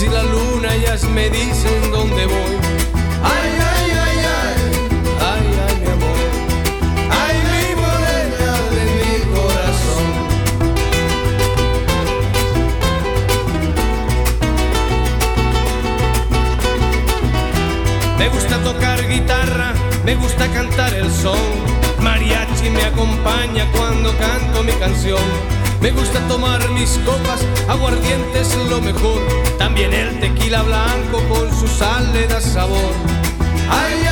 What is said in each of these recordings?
y la luna ellas me dicen dónde voy. Ay, ay, ay, ay, ay, ay, mi amor. Ay, mi morena de mi corazón. Me gusta tocar guitarra, me gusta cantar el son. Mariachi me acompaña cuando canto mi canción. Me gusta tomar mis copas, aguardiente es lo mejor. También el tequila blanco con su sal le da sabor. Ay,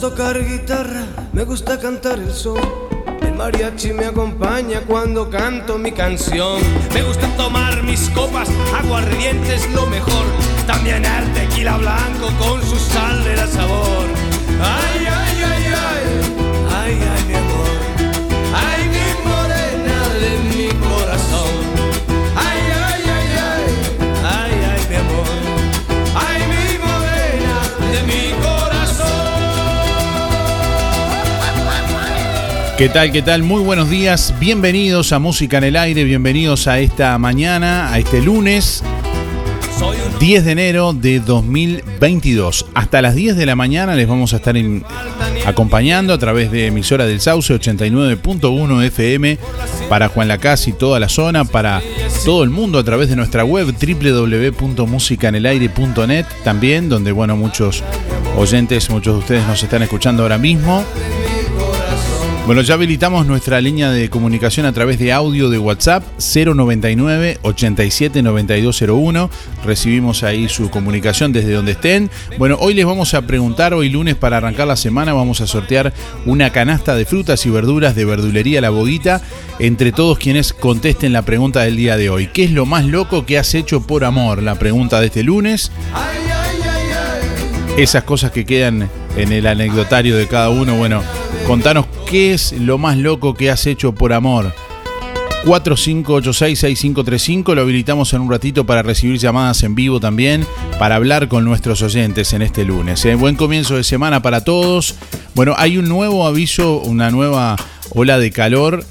tocar guitarra, me gusta cantar el sol. El mariachi me acompaña cuando canto mi canción. Me gusta tomar mis copas, aguardiente es lo mejor. También el tequila blanco con su sal le da sabor. Ay, ay, ay, ay, ay, ay, ¿Qué tal? ¿Qué tal? Muy buenos días. Bienvenidos a Música en el Aire. Bienvenidos a esta mañana, a este lunes. 10 de enero de 2022. Hasta las 10 de la mañana les vamos a estar acompañando a través de emisora del Sauce 89.1 FM para Juan Lacaz y toda la zona, para todo el mundo a través de nuestra web www.musicanelaire.net también, donde bueno, muchos oyentes, muchos de ustedes nos están escuchando ahora mismo. Bueno, ya habilitamos nuestra línea de comunicación a través de audio de WhatsApp 099 87 9201. Recibimos ahí su comunicación desde donde estén. Bueno, hoy les vamos a preguntar, hoy lunes para arrancar la semana, vamos a sortear una canasta de frutas y verduras de verdulería La Boguita entre todos quienes contesten la pregunta del día de hoy. ¿Qué es lo más loco que has hecho por amor? La pregunta de este lunes esas cosas que quedan en el anecdotario de cada uno. Bueno, contanos qué es lo más loco que has hecho por amor. 4586-6535, lo habilitamos en un ratito para recibir llamadas en vivo también, para hablar con nuestros oyentes en este lunes. ¿eh? Buen comienzo de semana para todos. Bueno, hay un nuevo aviso, una nueva ola de calor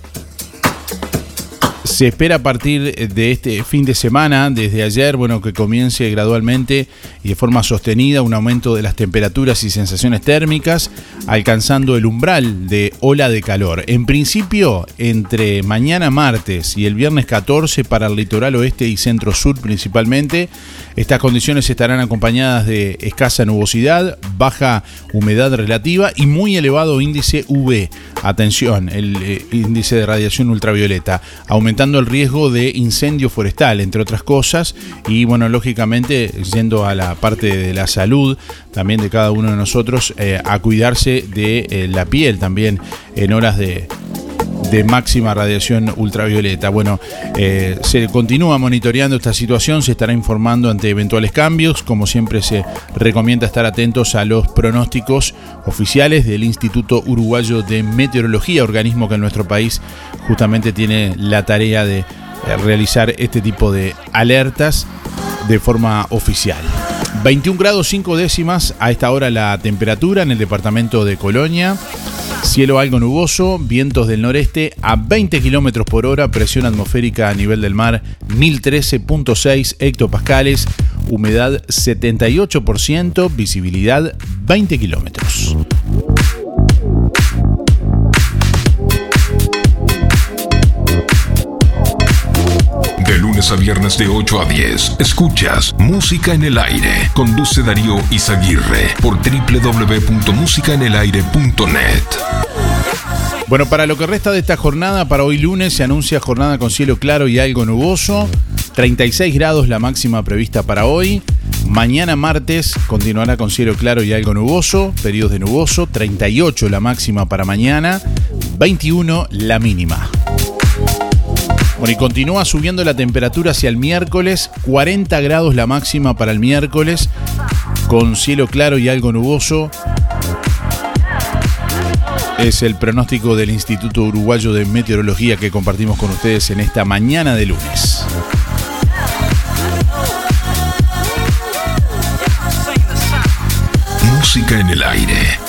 se espera a partir de este fin de semana, desde ayer, bueno, que comience gradualmente y de forma sostenida un aumento de las temperaturas y sensaciones térmicas, alcanzando el umbral de ola de calor. En principio, entre mañana martes y el viernes 14 para el litoral oeste y centro sur principalmente, estas condiciones estarán acompañadas de escasa nubosidad, baja humedad relativa y muy elevado índice UV. Atención, el eh, índice de radiación ultravioleta, aumentando el riesgo de incendio forestal, entre otras cosas. Y bueno, lógicamente, yendo a la parte de la salud, también de cada uno de nosotros, eh, a cuidarse de eh, la piel también en horas de, de máxima radiación ultravioleta. Bueno, eh, se continúa monitoreando esta situación, se estará informando ante eventuales cambios. Como siempre, se recomienda estar atentos a los pronósticos oficiales del Instituto Uruguayo de Meteorología, organismo que en nuestro país justamente tiene la tarea de eh, realizar este tipo de alertas de forma oficial. 21 grados 5 décimas a esta hora la temperatura en el departamento de Colonia. Cielo algo nuboso, vientos del noreste a 20 kilómetros por hora, presión atmosférica a nivel del mar 1013.6 hectopascales, humedad 78%, visibilidad 20 kilómetros. Lunes a viernes de 8 a 10, escuchas Música en el Aire. Conduce Darío Izaguirre por www.musicaenelaire.net. Bueno, para lo que resta de esta jornada, para hoy lunes se anuncia jornada con cielo claro y algo nuboso. 36 grados la máxima prevista para hoy. Mañana martes continuará con cielo claro y algo nuboso, periodos de nuboso. 38 la máxima para mañana, 21 la mínima. Bueno, y continúa subiendo la temperatura hacia el miércoles, 40 grados la máxima para el miércoles, con cielo claro y algo nuboso. Es el pronóstico del Instituto Uruguayo de Meteorología que compartimos con ustedes en esta mañana de lunes. Música en el aire.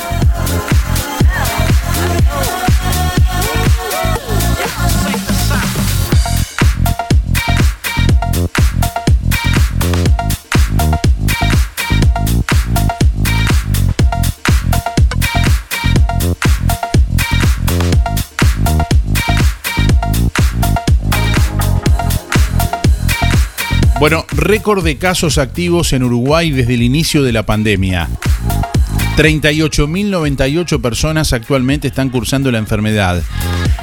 Bueno, récord de casos activos en Uruguay desde el inicio de la pandemia. 38.098 personas actualmente están cursando la enfermedad.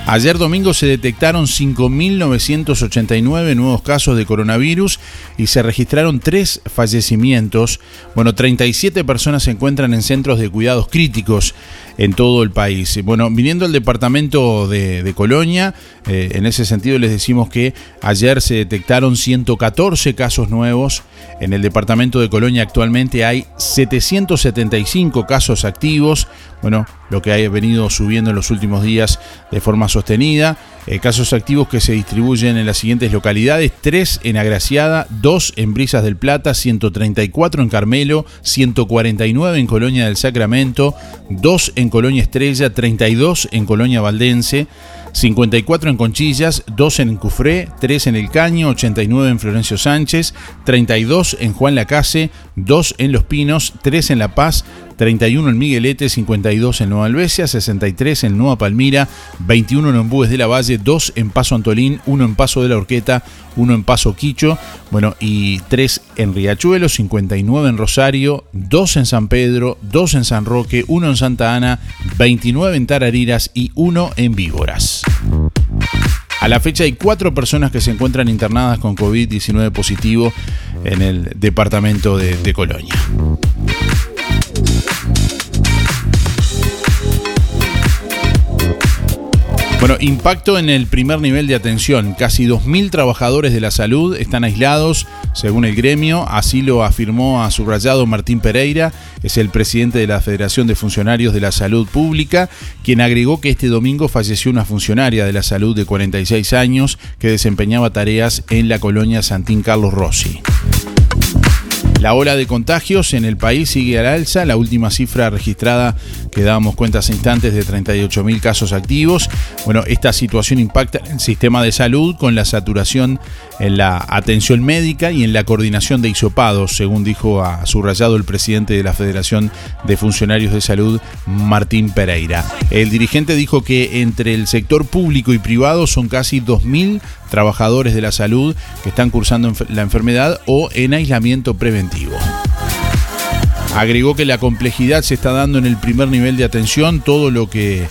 Ayer domingo se detectaron 5.989 nuevos casos de coronavirus y se registraron tres fallecimientos. Bueno, 37 personas se encuentran en centros de cuidados críticos en todo el país. Bueno, viniendo al departamento de, Colonia, eh, en ese sentido les decimos que ayer se detectaron 114 casos nuevos. En el departamento de Colonia actualmente hay 775 casos activos. Bueno, lo que ha venido subiendo en los últimos días de forma sostenida. Eh, casos activos que se distribuyen en las siguientes localidades: 3 en Agraciada, 2 en Brisas del Plata, 134 en Carmelo, 149 en Colonia del Sacramento, 2 en Colonia Estrella, 32 en Colonia Valdense. 54 en Conchillas, 2 en Cufré, 3 en El Caño, 89 en Florencio Sánchez, 32 en Juan Lacase, 2 en Los Pinos, 3 en La Paz, 31 en Miguelete, 52 en Nueva Albesia, 63 en Nueva Palmira, 21 en Embúes de la Valle, 2 en Paso Antolín, 1 en Paso de la Orqueta, 1 en Paso Quicho, bueno, y 3 en Riachuelo, 59 en Rosario, 2 en San Pedro, 2 en San Roque, 1 en Santa Ana, 29 en Tarariras y 1 en Víboras. A la fecha hay cuatro personas que se encuentran internadas con COVID-19 positivo en el departamento de, de Colonia. Bueno, impacto en el primer nivel de atención. Casi 2.000 trabajadores de la salud están aislados, según el gremio. Así lo afirmó a subrayado Martín Pereira, es el presidente de la Federación de Funcionarios de la Salud Pública, quien agregó que este domingo falleció una funcionaria de la salud de 46 años que desempeñaba tareas en la colonia Santín Carlos Rossi. La ola de contagios en el país sigue al alza. La última cifra registrada que dábamos cuenta hace instantes de 38.000 casos activos. Bueno, esta situación impacta en el sistema de salud con la saturación en la atención médica y en la coordinación de isopados, según dijo a subrayado el presidente de la Federación de Funcionarios de Salud, Martín Pereira. El dirigente dijo que entre el sector público y privado son casi 2.000 trabajadores de la salud que están cursando la enfermedad o en aislamiento preventivo. Agregó que la complejidad se está dando en el primer nivel de atención, todo lo que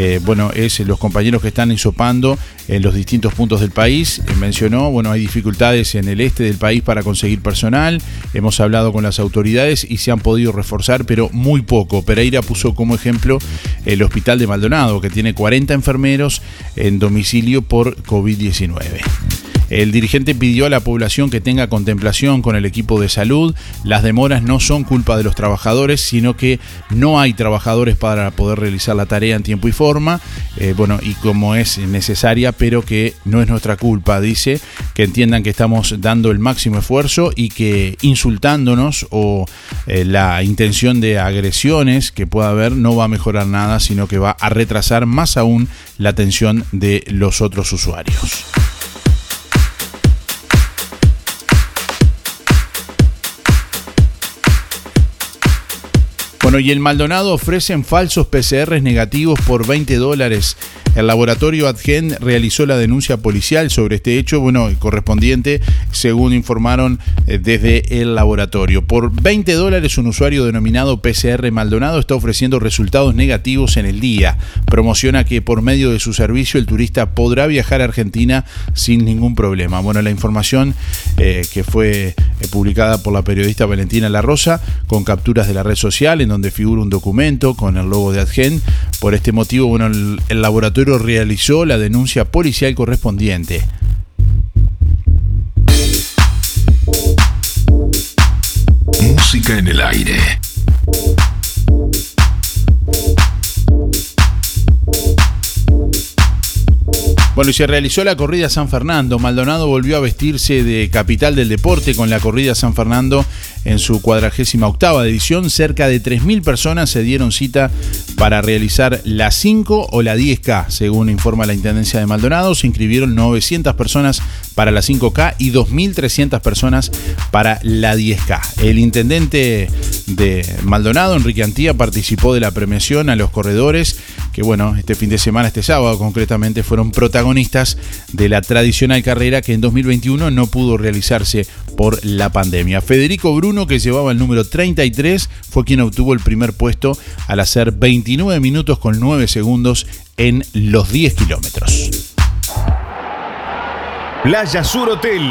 eh, bueno, es los compañeros que están hisopando en los distintos puntos del país. Eh, mencionó, bueno, hay dificultades en el este del país para conseguir personal. Hemos hablado con las autoridades y se han podido reforzar, pero muy poco. Pereira puso como ejemplo el hospital de Maldonado, que tiene 40 enfermeros en domicilio por COVID-19. El dirigente pidió a la población que tenga contemplación con el equipo de salud. Las demoras no son culpa de los trabajadores, sino que no hay trabajadores para poder realizar la tarea en tiempo y forma, eh, bueno, y como es necesaria, pero que no es nuestra culpa, dice, que entiendan que estamos dando el máximo esfuerzo y que insultándonos o eh, la intención de agresiones que pueda haber no va a mejorar nada, sino que va a retrasar más aún la atención de los otros usuarios. Bueno, y el Maldonado ofrecen falsos PCRs negativos por 20 dólares. El laboratorio Adgen realizó la denuncia policial sobre este hecho, bueno, correspondiente, según informaron eh, desde el laboratorio. Por 20 dólares, un usuario denominado PCR Maldonado está ofreciendo resultados negativos en el día. Promociona que por medio de su servicio el turista podrá viajar a Argentina sin ningún problema. Bueno, la información eh, que fue eh, publicada por la periodista Valentina La Rosa, con capturas de la red social, en donde figura un documento con el logo de Adgen. Por este motivo, bueno, el, laboratorio realizó la denuncia policial correspondiente. Música en el aire. Bueno, y se realizó la corrida San Fernando. Maldonado volvió a vestirse de capital del deporte con la corrida San Fernando en su cuadragésima octava edición. Cerca de 3.000 personas se dieron cita para realizar la 5 o la 10K, según informa la Intendencia de Maldonado. Se inscribieron 900 personas para la 5K y 2.300 personas para la 10K. El intendente de Maldonado, Enrique Antía, participó de la premiación a los corredores que, bueno, este fin de semana, este sábado concretamente, fueron protagonistas de la tradicional carrera que en 2021 no pudo realizarse por la pandemia. Federico Bruno, que llevaba el número 33, fue quien obtuvo el primer puesto al hacer 29 minutos con 9 segundos en los 10 kilómetros. Playa Sur Hotel.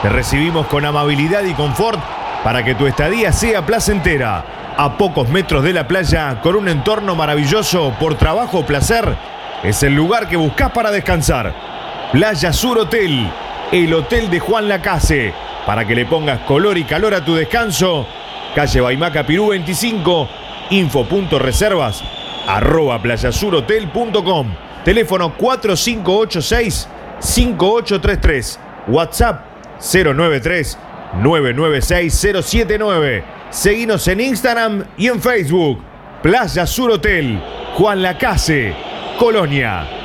Te recibimos con amabilidad y confort para que tu estadía sea placentera. A pocos metros de la playa, con un entorno maravilloso por trabajo o placer, es el lugar que buscas para descansar. Playa Sur Hotel, el hotel de Juan Lacase. Para que le pongas color y calor a tu descanso, calle Baimaca Pirú 25, info.reservas, arroba playasurhotel.com, teléfono 4586 5833. WhatsApp 093 996 079. Seguinos en Instagram y en Facebook. Playa Sur Hotel, Juan Lacase, Colonia.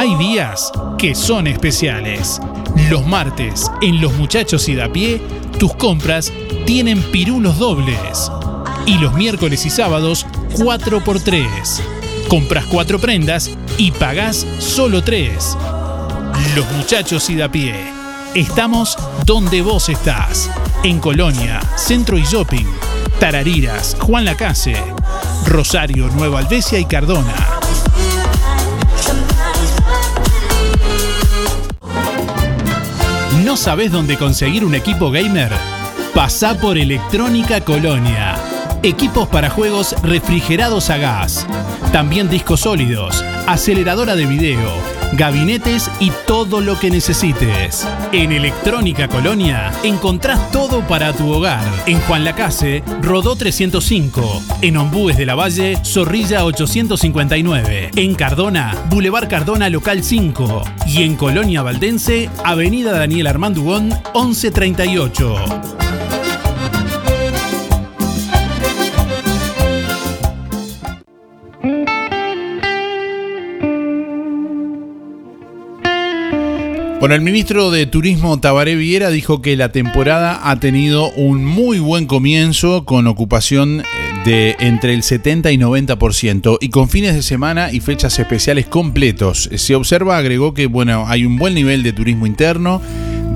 Hay días que son especiales. Los martes, en Los Muchachos y da pie, tus compras tienen pirulos dobles. Y los miércoles y sábados, 4x3. Compras cuatro prendas y pagás solo tres. Los muchachos y da pie. Estamos donde vos estás. En Colonia, Centro y Shopping, Tarariras, Juan Lacase, Rosario, Nueva Albesia y Cardona. ¿No sabés dónde conseguir un equipo gamer? Pasá por Electrónica Colonia. Equipos para juegos refrigerados a gas. También discos sólidos, aceleradora de video, gabinetes y todo lo que necesites. En Electrónica Colonia encontrás todo para tu hogar. En Juan Lacase, Rodó 305. En Ombúes de la Valle, Zorrilla 859. En Cardona, Boulevard Cardona Local 5. Y en Colonia Valdense, Avenida Daniel Armandugón 1138. Bueno, el ministro de Turismo Tabaré Viera dijo que la temporada ha tenido un muy buen comienzo con ocupación eh, de entre el 70 y 90% y con fines de semana y fechas especiales completos. Se observa, agregó que bueno, hay un buen nivel de turismo interno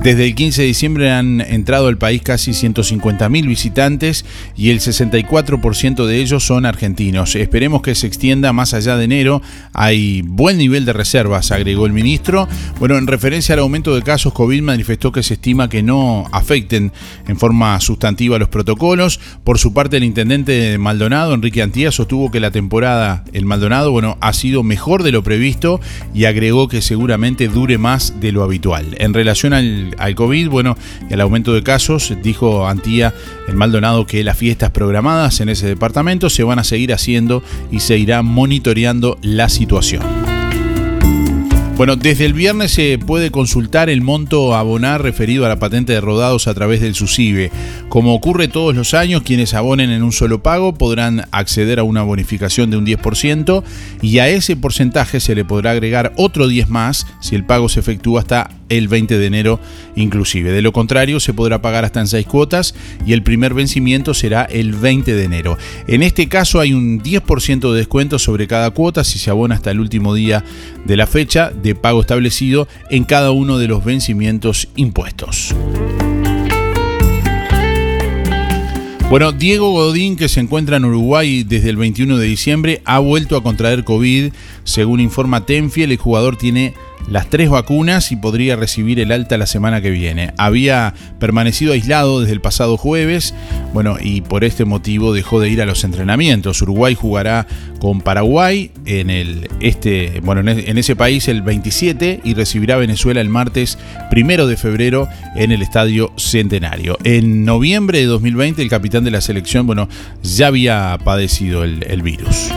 Desde el 15 de diciembre han entrado al país casi 150.000 visitantes y el 64% de ellos son argentinos. Esperemos que se extienda más allá de enero. Hay buen nivel de reservas, agregó el ministro. Bueno, en referencia al aumento de casos, COVID manifestó que se estima que no afecten en forma sustantiva los protocolos. Por su parte, el intendente de Maldonado, Enrique Antía, sostuvo que la temporada en Maldonado bueno, ha sido mejor de lo previsto y agregó que seguramente dure más de lo habitual. En relación al al, COVID, bueno, y al aumento de casos, dijo Antía en Maldonado que las fiestas programadas en ese departamento se van a seguir haciendo y se irá monitoreando la situación. Bueno, desde el viernes se puede consultar el monto a abonar referido a la patente de rodados a través del SUSIBE. Como ocurre todos los años, quienes abonen en un solo pago podrán acceder a una bonificación de un 10% y a ese porcentaje se le podrá agregar otro 10 más si el pago se efectúa hasta el 20 de enero inclusive. De lo contrario, se podrá pagar hasta en seis cuotas y el primer vencimiento será el 20 de enero. En este caso hay un 10% de descuento sobre cada cuota si se abona hasta el último día de la fecha de pago establecido en cada uno de los vencimientos impuestos. Bueno, Diego Godín, que se encuentra en Uruguay desde el 21 de diciembre, ha vuelto a contraer COVID. Según informa Tenfiel, el jugador tiene las tres vacunas y podría recibir el alta la semana que viene. Había permanecido aislado desde el pasado jueves, bueno, y por este motivo dejó de ir a los entrenamientos. Uruguay jugará con Paraguay en el este, bueno, en ese país el 27 y recibirá Venezuela el martes primero de febrero en el Estadio Centenario. En noviembre de 2020 el capitán de la selección, bueno, ya había padecido el, el virus.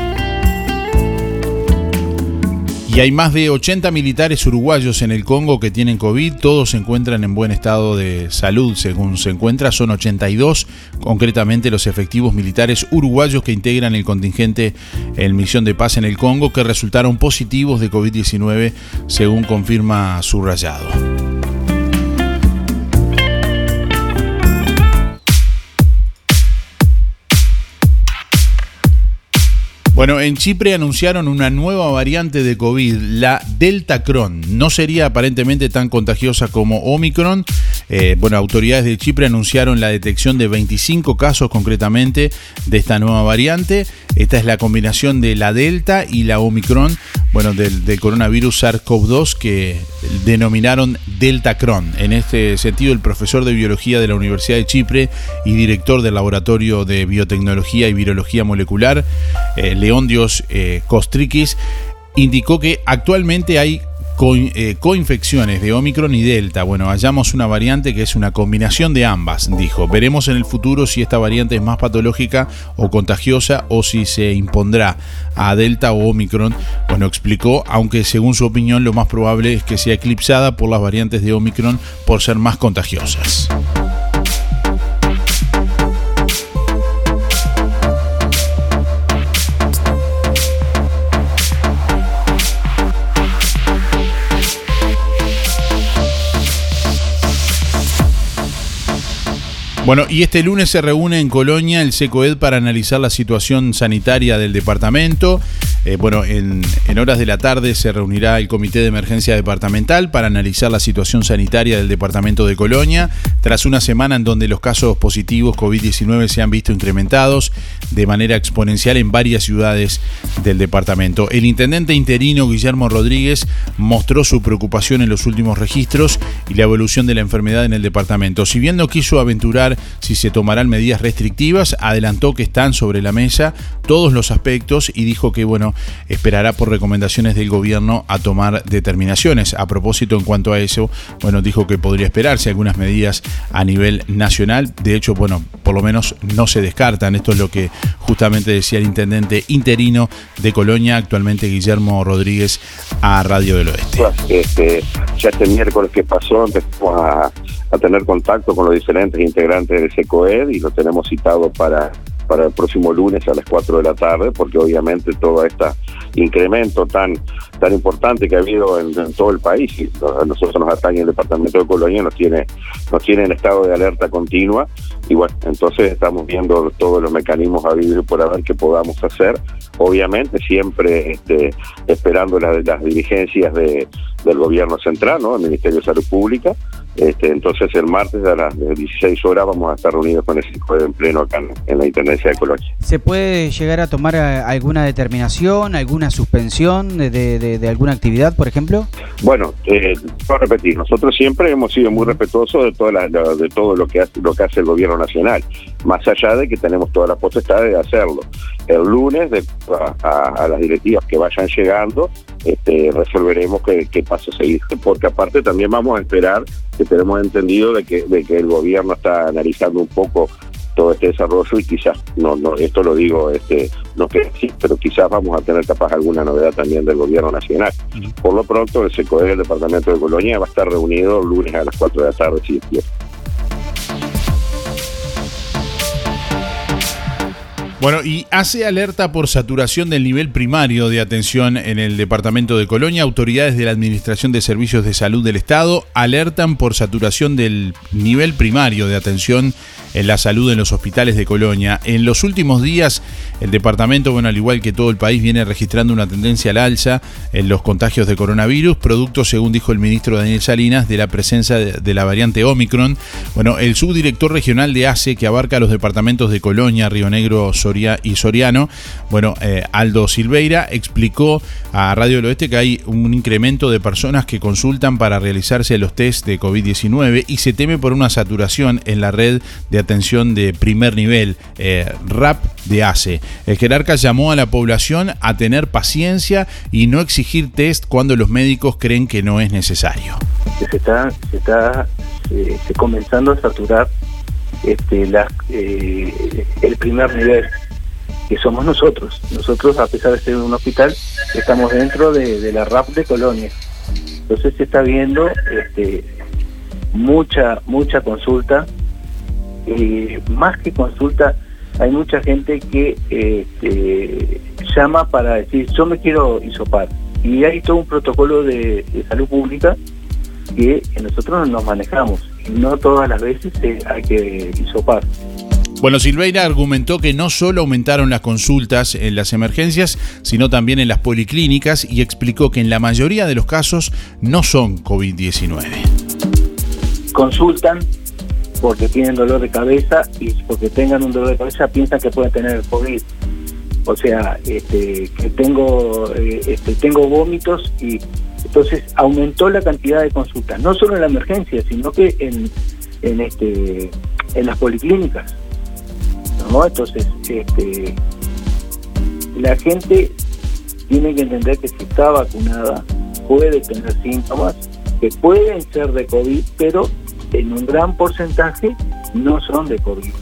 Y hay más de 80 militares uruguayos en el Congo que tienen COVID. Todos se encuentran en buen estado de salud, según se encuentra. Son 82, concretamente los efectivos militares uruguayos que integran el contingente en misión de paz en el Congo, que resultaron positivos de COVID-19, según confirma su Bueno, en Chipre anunciaron una nueva variante de COVID, la Delta Cron. No sería aparentemente tan contagiosa como Omicron. Eh, bueno, autoridades de Chipre anunciaron la detección de 25 casos concretamente de esta nueva variante. Esta es la combinación de la Delta y la Omicron, bueno, del, coronavirus SARS-CoV-2 que denominaron Delta Cron. En este sentido, el profesor de biología de la Universidad de Chipre y director del Laboratorio de Biotecnología y Virología Molecular, eh, León Dios eh, Costriquis, indicó que actualmente hay coinfecciones de Omicron y Delta. Bueno, hallamos una variante que es una combinación de ambas, dijo. Veremos en el futuro si esta variante es más patológica o contagiosa o si se impondrá a Delta o Omicron. Bueno, explicó, aunque según su opinión lo más probable es que sea eclipsada por las variantes de Omicron por ser más contagiosas. Bueno, y este lunes se reúne en Colonia el SECOED para analizar la situación sanitaria del departamento. Eh, bueno, en, horas de la tarde se reunirá el Comité de Emergencia Departamental para analizar la situación sanitaria del departamento de Colonia, tras una semana en donde los casos positivos COVID-19 se han visto incrementados de manera exponencial en varias ciudades del departamento. El intendente interino Guillermo Rodríguez mostró su preocupación en los últimos registros y la evolución de la enfermedad en el departamento. Si bien no quiso aventurar si se tomarán medidas restrictivas. Adelantó que están sobre la mesa todos los aspectos y dijo que bueno, esperará por recomendaciones del gobierno a tomar determinaciones. A propósito, en cuanto a eso, bueno, dijo que podría esperarse algunas medidas a nivel nacional. De hecho, bueno, por lo menos no se descartan. Esto es lo que justamente decía el intendente interino de Colonia, actualmente Guillermo Rodríguez, a Radio del Oeste. Este, ya este miércoles que pasó empezó a, a tener contacto con los diferentes integrantes del SECOED y lo tenemos citado para, para el próximo lunes a las 4 de la tarde, porque obviamente todo este incremento tan, tan importante que ha habido en, todo el país, y nosotros nos atañe el departamento de Colonia, nos tiene, nos tiene en estado de alerta continua, y bueno, entonces estamos viendo todos los mecanismos vivir por ver qué podamos hacer, obviamente siempre este, esperando las dirigencias de del gobierno central, ¿no? El Ministerio de Salud Pública. Este, entonces el martes a las 16 horas vamos a estar reunidos con el CICOED en pleno acá en, la Intendencia de Colonia. ¿Se puede llegar a tomar eh, alguna determinación, alguna suspensión de, alguna actividad, por ejemplo? Bueno, eh, a repetir, nosotros siempre hemos sido muy respetuosos de, toda de todo lo que, hace, lo que hace el gobierno nacional, más allá de que tenemos toda la potestad de hacerlo. El lunes, de, a, las directivas que vayan llegando, este, resolveremos qué, qué paso seguir, porque aparte también vamos a esperar que tenemos entendido de que, de que el gobierno está analizando un poco todo este desarrollo y quizás, no, no, esto lo digo, este, no que sí, pero quizás vamos a tener capaz alguna novedad también del gobierno nacional. Por lo pronto, el SECOE del Departamento de Colonia va a estar reunido el lunes a las 4 de la tarde, si es Bueno, y hace alerta por saturación del nivel primario de atención en el departamento de Colonia. Autoridades de la Administración de Servicios de Salud del Estado alertan por saturación del nivel primario de atención en la salud en los hospitales de Colonia. En los últimos días, el departamento, bueno, al igual que todo el país, viene registrando una tendencia al alza en los contagios de coronavirus, producto, según dijo el ministro Daniel Salinas, de la presencia de la variante Omicron. Bueno, el subdirector regional de ACE, que abarca los departamentos de Colonia, Río Negro, Soria y Soriano, bueno, eh, Aldo Silveira, explicó a Radio del Oeste que hay un incremento de personas que consultan para realizarse los test de COVID-19 y se teme por una saturación en la red de atención de primer nivel, eh, RAP de ACE. El jerarca llamó a la población a tener paciencia y no exigir test cuando los médicos creen que no es necesario. Se está, se está comenzando a saturar este, la, eh, el primer nivel, que somos nosotros. Nosotros, a pesar de ser un hospital, estamos dentro de, la RAP de Colonia. Entonces se está viendo este, mucha, mucha consulta eh, más que consulta, hay mucha gente que este, llama para decir, yo me quiero isopar. Y hay todo un protocolo de, salud pública que nosotros nos manejamos. Y no todas las veces hay que isopar. Bueno, Silveira argumentó que no solo aumentaron las consultas en las emergencias, sino también en las policlínicas y explicó que en la mayoría de los casos no son COVID-19. Consultan, porque tienen dolor de cabeza y porque tengan un dolor de cabeza piensan que pueden tener el COVID. O sea, este, que tengo, eh, este, tengo vómitos y entonces aumentó la cantidad de consultas, no solo en la emergencia, sino que en, en, este, en las policlínicas. ¿no? Entonces, este, la gente tiene que entender que si está vacunada puede tener síntomas que pueden ser de COVID, pero en un gran porcentaje no son de COVID.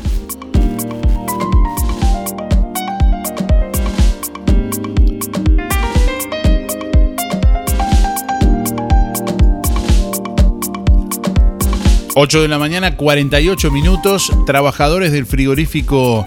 Ocho de la mañana, 48 minutos. Trabajadores del frigorífico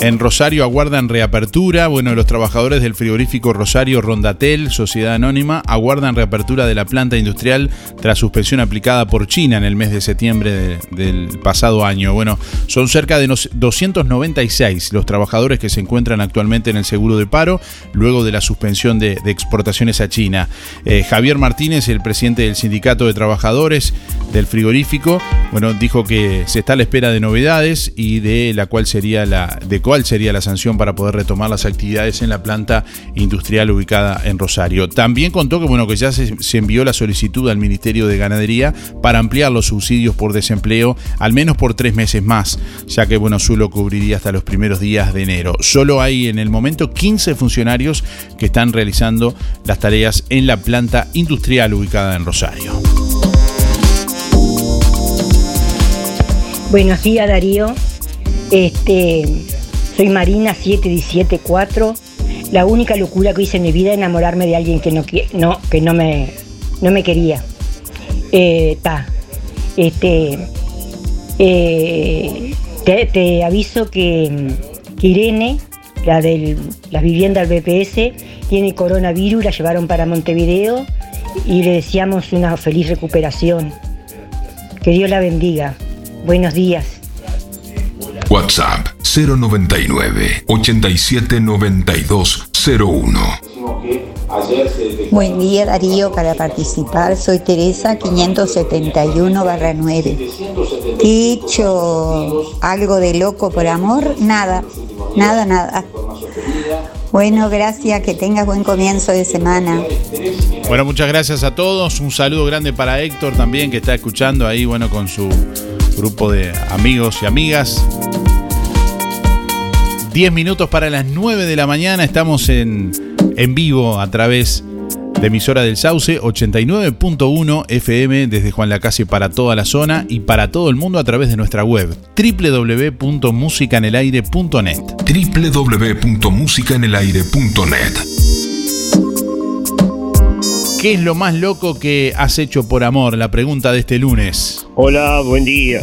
en Rosario aguardan reapertura. Bueno, los trabajadores del frigorífico Rosario Rondatel, Sociedad Anónima, aguardan reapertura de la planta industrial tras suspensión aplicada por China en el mes de septiembre del pasado año. Bueno, son cerca de 296 los trabajadores que se encuentran actualmente en el seguro de paro luego de la suspensión de, exportaciones a China. Eh, Javier Martínez, el presidente del Sindicato de Trabajadores del frigorífico, bueno, dijo que se está a la espera de novedades y de la cual sería la de cuál sería la sanción para poder retomar las actividades en la planta industrial ubicada en Rosario. También contó que, bueno, que ya se, envió la solicitud al Ministerio de Ganadería para ampliar los subsidios por desempleo al menos por tres meses más, ya que, bueno, solo cubriría hasta los primeros días de enero. Solo hay en el momento 15 funcionarios que están realizando las tareas en la planta industrial ubicada en Rosario. Buenos días Darío. Este, soy Marina 7174. La única locura que hice en mi vida es enamorarme de alguien que no, no, que no, me, no me quería. Eh, este, eh, te, aviso que, Irene, la de la vivienda del BPS, tiene coronavirus, la llevaron para Montevideo y le deseamos una feliz recuperación. Que Dios la bendiga. Buenos días. WhatsApp 099 879201. Buen día Darío, para participar soy Teresa 571 barra 9. ¿Te he hecho algo de loco por amor? Nada, nada, nada. Bueno, gracias, que tengas buen comienzo de semana. Bueno, muchas gracias a todos. Un saludo grande para Héctor también, que está escuchando ahí, bueno, con su grupo de amigos y amigas. 10 minutos para las 9 de la mañana. Estamos en, en vivo a través de emisora del Sauce 89.1 FM desde Juan Lacase para toda la zona y para todo el mundo a través de nuestra web www.musicanelaire.net www.musicanelaire.net ¿Qué es lo más loco que has hecho por amor? La pregunta de este lunes. Hola, buen día.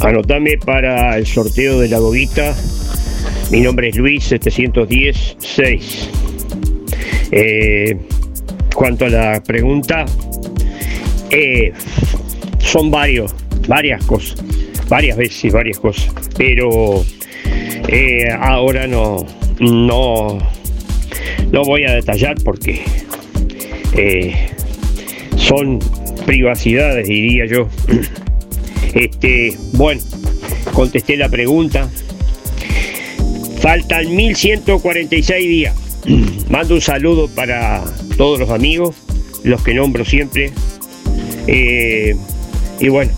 Anotame para el sorteo de la boguita. Mi nombre es Luis 710-6. Eh, cuanto a la pregunta, eh, son varios, varias cosas, varias veces, varias cosas, pero eh, ahora no, no, no voy a detallar porque son privacidades, diría yo. Este, bueno, contesté la pregunta. Faltan 1146 días. Mando un saludo para todos los amigos, los que nombro siempre. Eh, y bueno,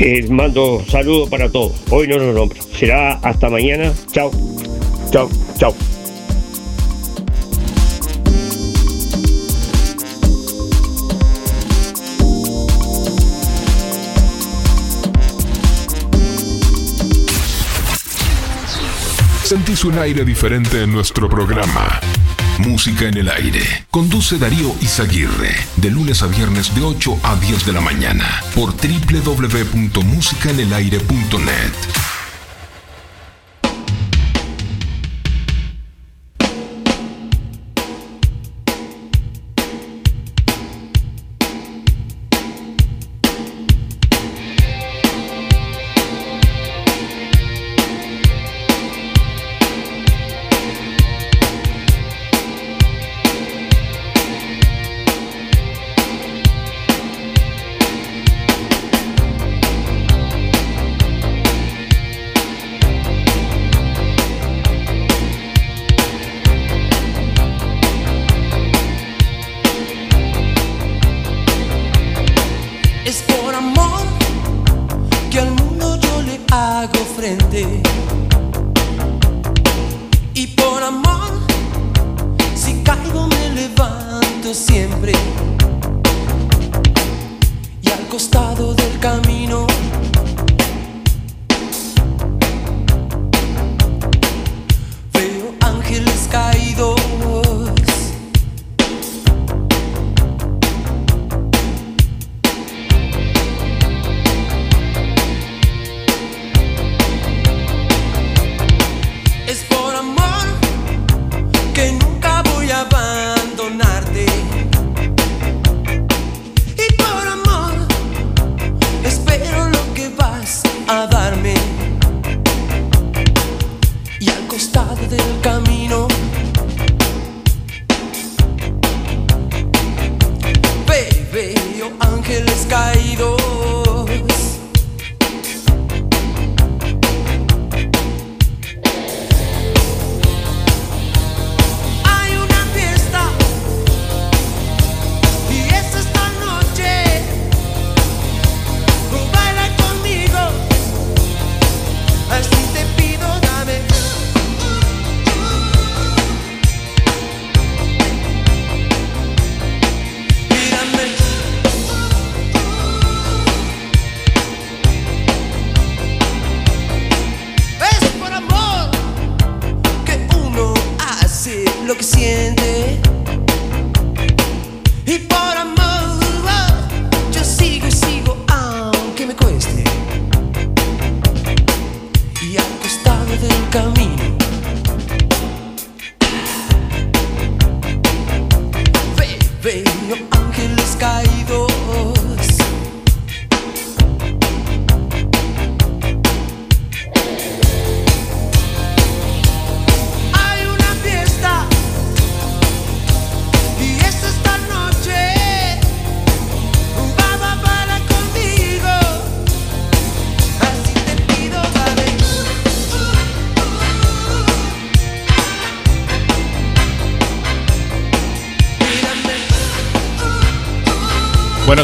eh, mando saludos para todos. Hoy no los nombro. Será hasta mañana. Chao, chao, chao. Sentís un aire diferente en nuestro programa. Música en el aire. Conduce Darío Izaguirre. De lunes a viernes de 8 a 10 de la mañana. Por www.musicaenelaire.net.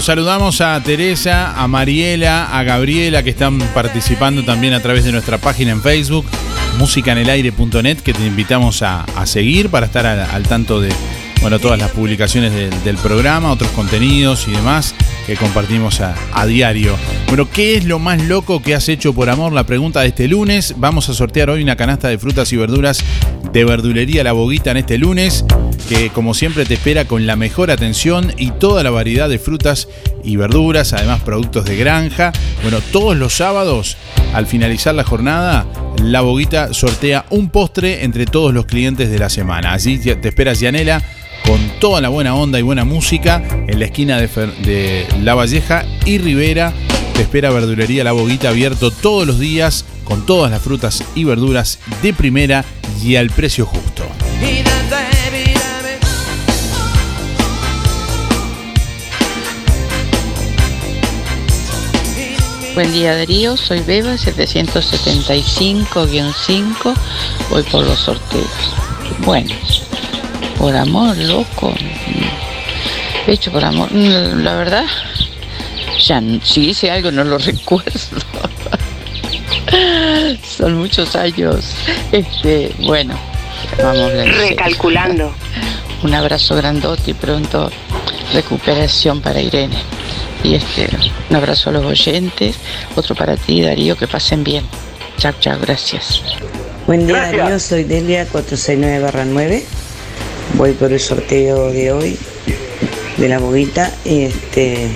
saludamos a Teresa, a Mariela, a Gabriela que están participando también a través de nuestra página en Facebook, musicanelaire.net, que te invitamos a, seguir para estar al, tanto de bueno, todas las publicaciones del, del programa, otros contenidos y demás que compartimos a, a diario. Bueno, ¿qué es lo más loco que has hecho por amor? La pregunta de este lunes. Vamos a sortear hoy una canasta de frutas y verduras de verdulería La Boguita en este lunes, que como siempre te espera con la mejor atención y toda la variedad de frutas y verduras, además productos de granja. Bueno, todos los sábados, al finalizar la jornada, La Boguita sortea un postre entre todos los clientes de la semana. Allí te espera Yanela con toda la buena onda y buena música en la esquina de, Fer- de La Valleja y Rivera. Te espera Verdulería La Boguita abierto todos los días con todas las frutas y verduras de primera y al precio justo. Buen día Darío, soy Beba 775-5, voy por los sorteos. Bueno, por amor, loco. mm, Hecho por amor, mm, la verdad, ya si hice algo no lo recuerdo. Son muchos años. Este, bueno, vamos a Recalculando. Un abrazo grandote y pronto recuperación para Irene. Y este, un abrazo a los oyentes, otro para ti, Darío, que pasen bien. Chao, chao, gracias. Buen día, Darío. Soy Delia 469-9. Voy por el sorteo de hoy de la boguita. Y este,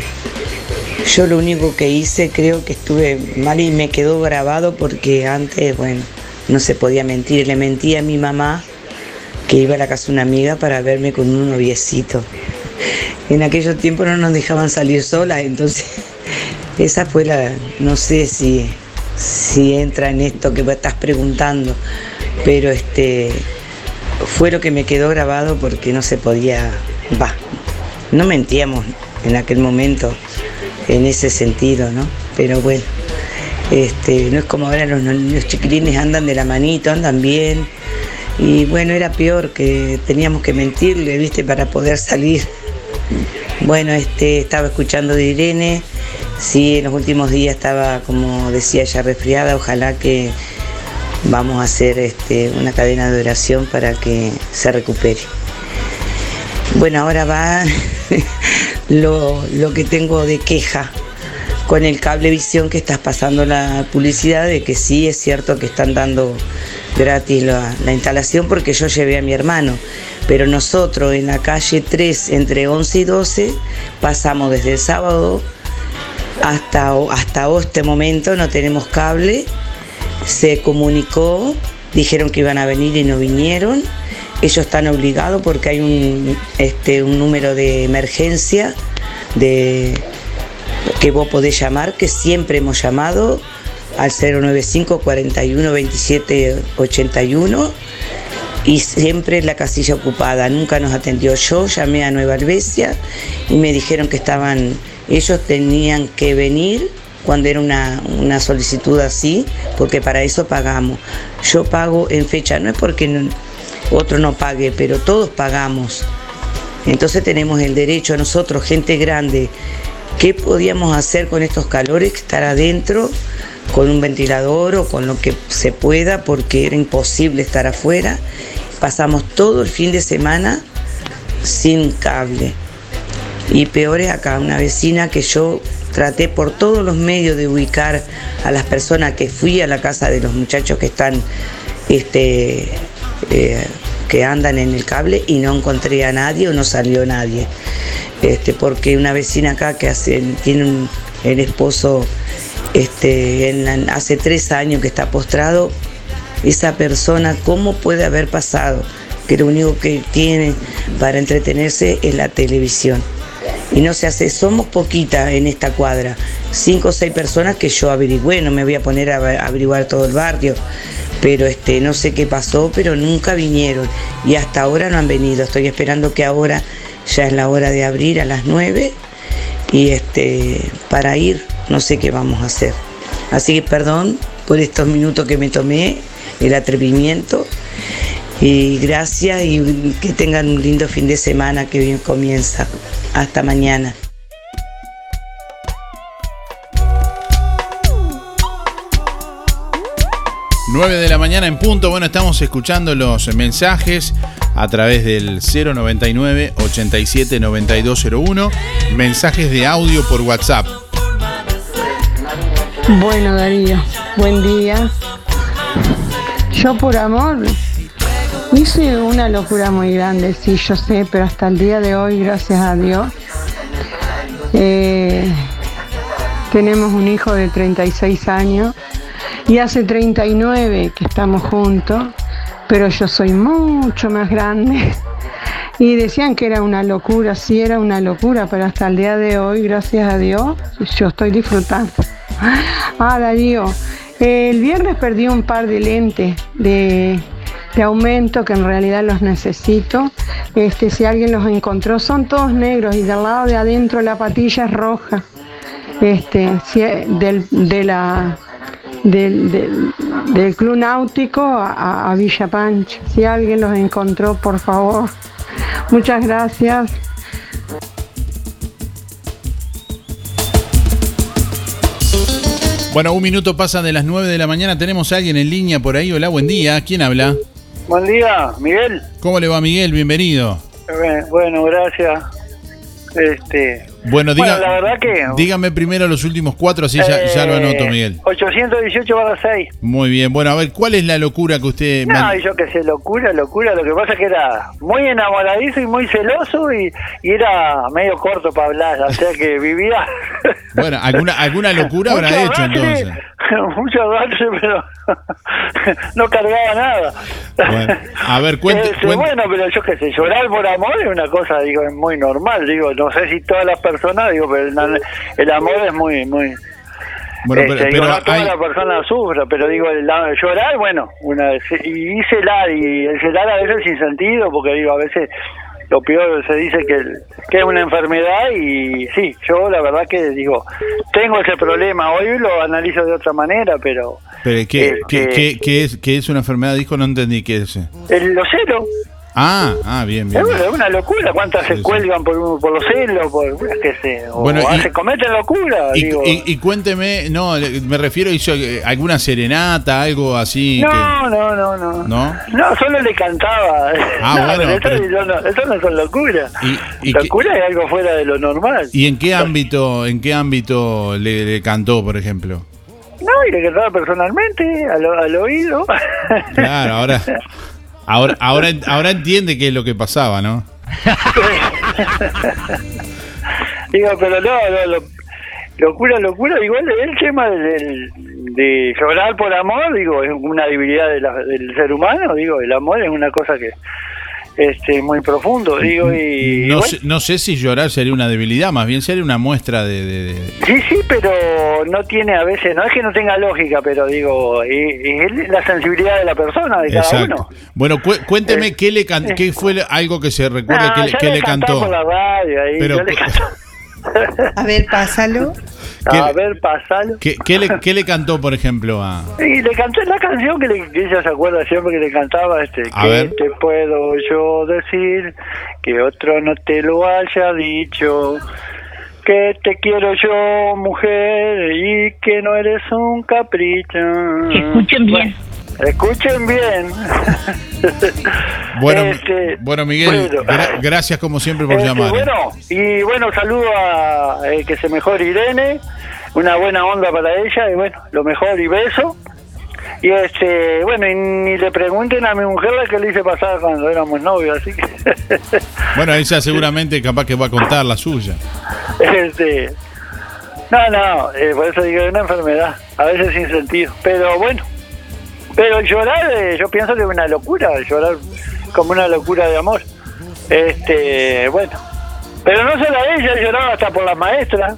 yo lo único que hice, creo que estuve mal y me quedó grabado porque antes, bueno, no se podía mentir. Le mentí a mi mamá que iba a la casa de una amiga para verme con un noviecito. En aquellos tiempos no nos dejaban salir solas, entonces esa fue la, no sé si, si entra en esto que me estás preguntando, pero este fue lo que me quedó grabado porque no se podía, va, no mentíamos en aquel momento en ese sentido, ¿no? Pero bueno, este, no es como ahora los, los chiquilines andan de la manito, andan bien. Y bueno, era peor que teníamos que mentirle, ¿viste? Para poder salir. Bueno, este, estaba escuchando de Irene. Sí, en los últimos días estaba, como decía ella, resfriada. Ojalá que vamos a hacer este, una cadena de oración para que se recupere. Bueno, ahora va lo, lo que tengo de queja con el cablevisión que estás pasando la publicidad de que sí es cierto que están dando gratis la, la instalación porque yo llevé a mi hermano. Pero nosotros en la calle 3 entre 11 y 12 pasamos desde el sábado hasta, hasta este momento no tenemos cable. Se comunicó, dijeron que iban a venir y no vinieron. Ellos están obligados porque hay un, este, un número de emergencia de, que vos podés llamar, que siempre hemos llamado al 095 41 27 81 y siempre la casilla ocupada. Nunca nos atendió. Yo llamé a Nueva Albesia y me dijeron que estaban, ellos tenían que venir cuando era una, una solicitud así, porque para eso pagamos. Yo pago en fecha, no es porque otro no pague, pero todos pagamos. Entonces tenemos el derecho nosotros, gente grande, ¿qué podíamos hacer con estos calores? Estar adentro con un ventilador o con lo que se pueda, porque era imposible estar afuera. Pasamos todo el fin de semana sin cable. Y peor es acá, una vecina que yo traté por todos los medios de ubicar a las personas que fui a la casa de los muchachos que están, este, eh, que andan en el cable y no encontré a nadie o no salió nadie. Este, porque una vecina acá que hace, tiene un, el esposo este, hace tres años que está postrado, esa persona, ¿cómo puede haber pasado? Que lo único que tiene para entretenerse es la televisión. Y no se hace, somos poquitas en esta cuadra, cinco o seis personas que yo averigüé, no me voy a poner a averiguar todo el barrio, pero este, no sé qué pasó, pero nunca vinieron y hasta ahora no han venido. Estoy esperando que ahora ya es la hora de abrir a las nueve y este, para ir no sé qué vamos a hacer. Así que perdón por estos minutos que me tomé, el atrevimiento. Y gracias y que tengan un lindo fin de semana que bien comienza. Hasta mañana. 9 de la mañana en punto. Bueno, estamos escuchando los mensajes a través del 099 87 9201. Mensajes de audio por WhatsApp. Bueno, Darío, buen día. Yo por amor hice una locura muy grande, sí, yo sé, pero hasta el día de hoy, gracias a Dios, eh, tenemos un hijo de 36 años y hace 39 que estamos juntos, pero yo soy mucho más grande. Y decían que era una locura, sí era una locura, pero hasta el día de hoy, gracias a Dios, yo estoy disfrutando. Ah, Darío, el viernes perdí un par de lentes de, aumento que en realidad los necesito. Este, si alguien los encontró, son todos negros y del lado de adentro la patilla es roja. Este, si- del, de la, del, del- del Club Náutico a, a Villa Pancha. Si alguien los encontró, por favor. Muchas gracias. Bueno, un minuto pasa de las 9 de la mañana. Tenemos a alguien en línea por ahí. Hola, buen día. ¿Quién habla? Buen día, Miguel. ¿Cómo le va, Miguel? Bienvenido. Eh, Bueno, gracias. Este, Bueno, diga, Bueno, la verdad que- dígame primero los últimos cuatro, así ya, ya lo eh, anoto, Miguel. 818 barra 6. Muy bien. Bueno, a ver, ¿cuál es la locura que usted... No, man- yo qué sé, locura, locura. Lo que pasa es que era muy enamoradizo y muy celoso y, y era medio corto para hablar. O sea que vivía Bueno, alguna, alguna locura habrá hecho avance, entonces. mucho avance, pero no cargaba nada. Bueno, a ver, cuente, Este, cuente- bueno, pero yo qué sé, llorar por amor es una cosa, digo, es muy normal, digo, no sé si todas las personas, digo, pero el, el amor es muy, muy... Bueno, este, pero- digo, pero no toda hay- la persona sufra, pero digo, el, la- llorar, bueno, una y, y celar, y el celar a veces sin sentido, porque digo, a veces lo peor se dice que, que es una enfermedad y sí, yo la verdad que digo, tengo ese problema, hoy lo analizo de otra manera, pero pero ¿qué, este- qué- qué- qué es, qué es una enfermedad? Dijo, no entendí qué es. el, los celos, Ah, ah, bien, bien. Es una, es locura, cuántas se cuelgan por, por los celos, por qué sé, o Bueno, y- se cometen locura, Y, digo. y- y cuénteme, no, me refiero, hizo eh, alguna serenata, algo así. no, que, no, no, no, ¿No? No, solo le cantaba. Ah, No, bueno, pero eso, pero- yo no, eso no son locuras. qué- locura es algo fuera de lo normal. ¿Y en qué ámbito, en qué ámbito le, le cantó, por ejemplo? No, y le cantaba personalmente, al, al oído. Claro, ahora, ahora, ahora, ahora entiende qué es lo que pasaba, ¿no? Digo, pero no, no, lo- locura, locura. Igual el tema del- de llorar por amor, digo, es una debilidad del ser humano. Digo, el amor es una cosa que este muy profundo. Digo, y. No, bueno, sé, no sé si llorar sería una debilidad, más bien sería una muestra de... de- de- Sí, sí, pero no tiene a veces, no es que no tenga lógica, pero digo, es, es la sensibilidad de la persona, de cada uno. Bueno, cu- cuénteme qué le can- qué fue algo que se recuerda Ah, que, le- que cantó. por la radio ahí, Pero yo le cu- canto- A ver, pásalo. ¿Qué- A ver, pasalo. ¿Qué, qué le, qué le cantó, por ejemplo, a... Y le canté la canción que, le- que ella se acuerda siempre que le cantaba, este, A que ver. te puedo yo decir que otro no te lo haya dicho, que te quiero yo, mujer, y que no eres un capricho. Escuchen bien. Bueno, escuchen bien. Bueno, Este, bueno Miguel, bueno. gra- gracias como siempre por Este, llamar. ¿eh? Bueno, y bueno, saludo a eh, que se mejore Irene, una buena onda para ella, y bueno, lo mejor y beso. Y este, bueno, y ni le pregunten a mi mujer la que le hice pasar cuando éramos novios, así que. Bueno, ella seguramente capaz que va a contar la suya. este. No, no, eh, por eso digo, es una enfermedad, a veces sin sentido. Pero bueno, pero llorar, eh, yo pienso que es una locura, llorar como una locura de amor. Este, bueno, pero no solo ella, lloraba hasta por las maestras.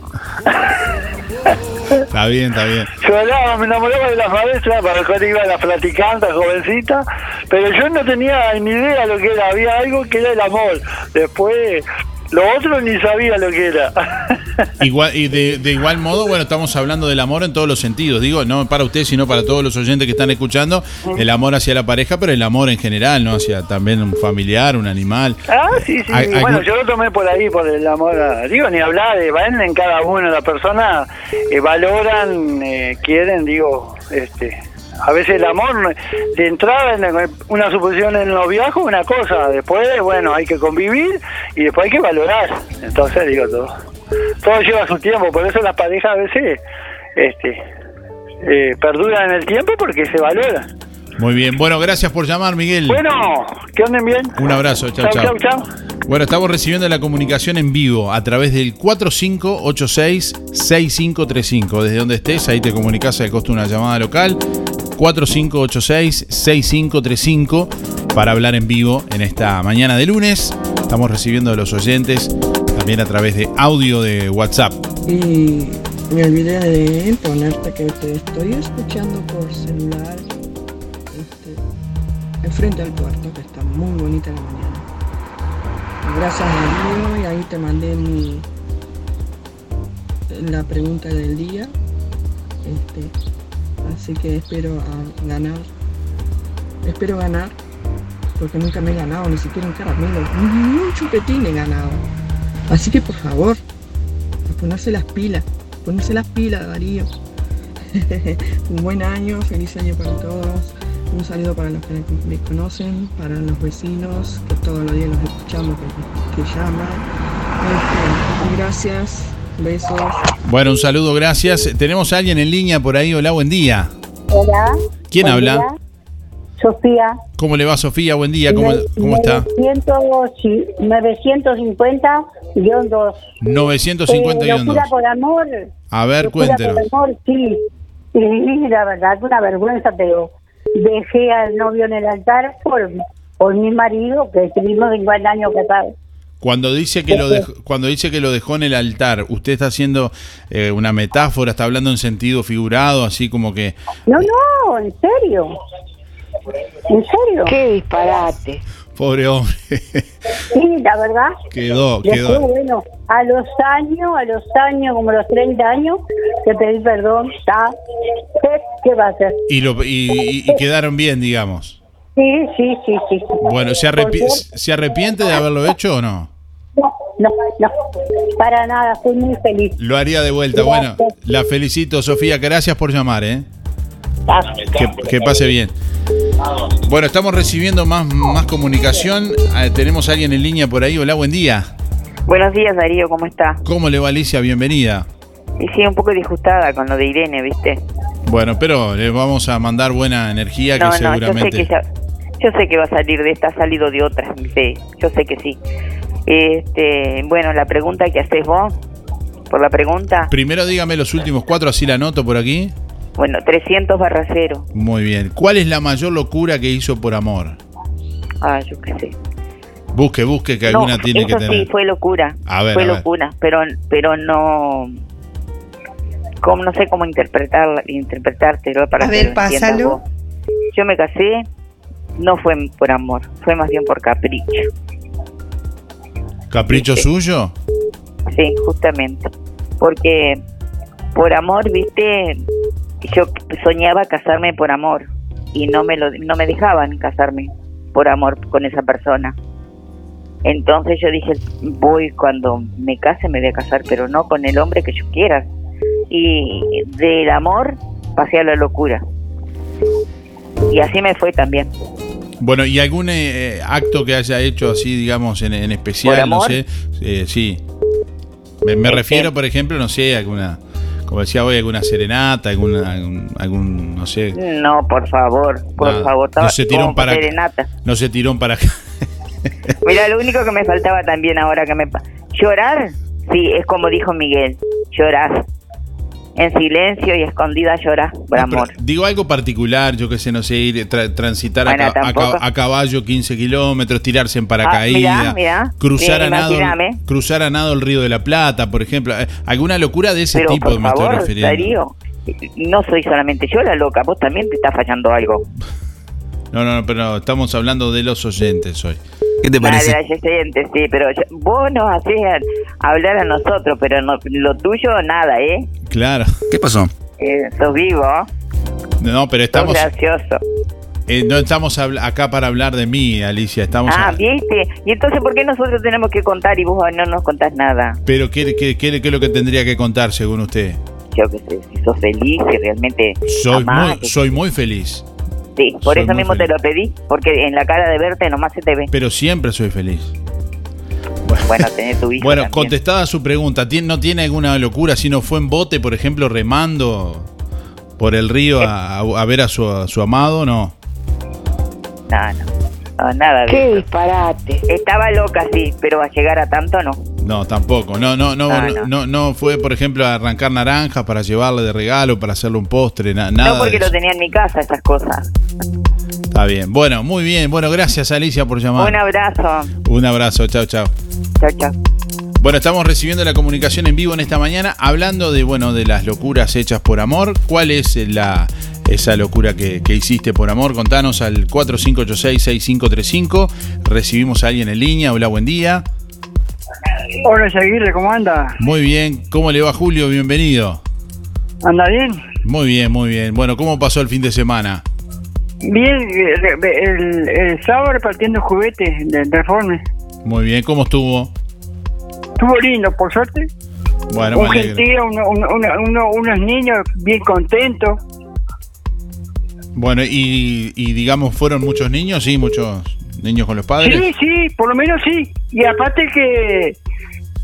Está bien, está bien. Lloraba, me enamoraba de las maestras, para el cual iba la platicanta, jovencita, pero yo no tenía ni idea lo que era, había algo que era el amor. Después, lo otro ni sabía lo que era. Igual, y de, de igual modo, bueno, estamos hablando del amor en todos los sentidos. Digo, no para usted, sino para todos los oyentes que están escuchando, el amor hacia la pareja, pero el amor en general, ¿no? Hacia también un familiar, un animal. Ah, sí, sí. Hay- bueno, yo lo tomé por ahí, por el amor. a- digo, ni hablar, eh, van en cada uno. Las personas eh, valoran, eh, quieren, digo, este A veces el amor de entrada en una suposición en los viajes una cosa, después, bueno, hay que convivir y después hay que valorar. Entonces, digo, todo, todo lleva su tiempo, por eso las parejas a veces este, eh, perduran en el tiempo porque se valoran. Muy bien, bueno, gracias por llamar, Miguel. Bueno, que anden bien. Un abrazo, chao, chao. chao, Bueno, estamos recibiendo la comunicación en vivo a través del 4586-6535. Desde donde estés, ahí te comunicas al costo de una llamada local. 4586-6535 para hablar en vivo en esta mañana de lunes. Estamos recibiendo a los oyentes también a través de audio de WhatsApp. Y me olvidé de ponerte que te estoy escuchando por celular enfrente al puerto, que está muy bonita la mañana. Gracias Darío y ahí te mandé mi, la pregunta del día. Este, así que espero ganar. Espero ganar, porque nunca me he ganado, ni siquiera un caramelo, ni un chupetín he ganado. Así que por favor, a ponerse las pilas, ponerse las pilas, Darío. un buen año, feliz año para todos. Un saludo para los que me conocen, para los vecinos, que todos los días los escuchamos, que, llaman. Este, gracias, besos. Bueno, un saludo, gracias. Tenemos a alguien en línea por ahí. Hola, buen día. Hola. ¿Quién habla? Sofía. ¿Cómo le va, Sofía? Buen día, ¿cómo, cómo está? 950-2. 950-2. Eh, por amor. A ver, cuéntenos. Por amor, sí. La verdad, es una vergüenza, pero dejé al novio en el altar por, por mi marido, que estuvimos 50 años casados. Cuando dice que lo dejó, cuando dice que lo dejó en el altar, usted está haciendo eh, una metáfora, está hablando en sentido figurado, así como que No, no, en serio. ¿En serio? Qué disparate. Pobre hombre. Sí, la verdad. Quedó, Después, quedó. bueno, a los años, a los años, como los 30 años, te pedí perdón, está. ¿Qué va a hacer? Y, lo, y, y quedaron bien, digamos. Sí, sí, sí, sí. Bueno, ¿se, arrepi- ¿se arrepiente de haberlo hecho o no? No, no, no. Para nada, estoy muy feliz. Lo haría de vuelta. Bueno, la felicito, Sofía. Gracias por llamar, ¿eh? Que, que pase bien. Bueno, estamos recibiendo más, más comunicación. Eh, tenemos a alguien en línea por ahí. Hola, buen día. Buenos días, Darío, ¿cómo está? ¿Cómo le va, Alicia? Bienvenida. Y sí, un poco disgustada con lo de Irene, ¿viste? Bueno, pero le vamos a mandar buena energía que no, no, yo sé seguramente... que ya, yo sé que va a salir de esta, ha salido de otra, ¿viste? yo sé que sí. Este, bueno, la pregunta que haces vos, por la pregunta, Primero dígame los últimos cuatro, así la anoto por aquí. bueno, 300 barra cero. Muy bien. ¿Cuál es la mayor locura que hizo por amor? Ah, yo qué sé. Busque, busque, que No, alguna tiene que eso tener. sí, fue locura. A ver, fue a ver. locura, pero pero no como no sé cómo interpretar interpretártelo para A que ver, pásalo. Yo me casé no fue por amor, fue más bien por capricho. ¿Capricho suyo? Sí, justamente. Porque por amor, viste, yo soñaba casarme por amor y no me lo no me dejaban casarme por amor con esa persona. Entonces yo dije, voy cuando me case me voy a casar, pero no con el hombre que yo quiera. Y del amor pasé a la locura. Y así me fue también. Bueno, ¿y algún eh, acto que haya hecho así, digamos, en, en especial? ¿Por No sé. Eh, sí. Me, me refiero, por ejemplo, no sé, alguna, como decía hoy, alguna serenata, alguna, algún, algún, no sé. No, por favor, por Nada. favor. No se tiró para serenata. No se tiró para acá. Mira, lo único que me faltaba también ahora que me... Llorar, sí, es como dijo Miguel, llorar. En silencio y escondida llorar, por amor. Digo algo particular, yo que sé, no sé, ir tra- transitar a, Bueno, ca- a ca- tampoco. a caballo 15 kilómetros, tirarse en Ah, paracaídas, mirá, mirá. cruzar, a nado, cruzar a nado el río de la Plata, por ejemplo. Eh, Alguna locura de ese Pero tipo por me estoy favor, refiriendo. Darío, no soy solamente yo la loca, vos también te está fallando algo. No, no, no, pero estamos hablando de los oyentes hoy. ¿Qué te de la gente, sí, pero yo- vos nos hacés a- hablar a nosotros, pero no, lo tuyo nada, ¿eh? Claro. ¿Qué pasó? eh sos vivo, No, pero sos estamos, gracioso. eh, no estamos acá para hablar de mí, Alicia. Estamos Ah, a- viste. Y entonces, ¿por qué nosotros tenemos que contar y vos no nos contás nada? Pero ¿qué, qué, qué- qué es lo que tendría que contar según usted? yo qué sé, si sos feliz, si realmente Soy amás, muy, soy muy feliz. Sí, por soy eso mismo te lo pedí, porque en la cara de verte nomás se te ve. Pero siempre soy feliz. Bueno, tener tu hijo Bueno, también. contestada su pregunta, ¿tien- ¿no tiene alguna locura si no fue en bote, por ejemplo, remando por el río a, a ver a su, a su amado? No. No, no, no, nada de Qué eso. disparate. Estaba loca, sí, pero a llegar a tanto no. No, tampoco. No, no, no, No, no, no. no, fue, por ejemplo, arrancar naranjas para llevarle de regalo, para hacerle un postre, na- nada. no porque lo tenía en mi casa, esas cosas. Está bien. Bueno, muy bien. Bueno, gracias Alicia por llamar. Un abrazo. Un abrazo. Chao, chao. Chao, chao. Bueno, estamos recibiendo la comunicación en vivo en esta mañana, hablando de bueno de las locuras hechas por amor. ¿Cuál es la esa locura que, que hiciste por amor? Contanos al 4586-6535. Recibimos a alguien en línea. Hola, buen día. Hola, Aguirre, ¿cómo anda? Muy bien. ¿Cómo le va Julio? Bienvenido. ¿Anda bien? Muy bien, muy bien. Bueno, ¿cómo pasó el fin de semana? Bien, eh, el, el sábado repartiendo juguetes de reforme. Muy bien. ¿Cómo estuvo? Estuvo lindo, por suerte. Bueno, Un gentío, uno- uno- uno- uno- unos niños bien contentos. Bueno, y, y digamos, ¿fueron muchos niños? Sí, muchos niños con los padres. Sí, sí, por lo menos sí. Y aparte que,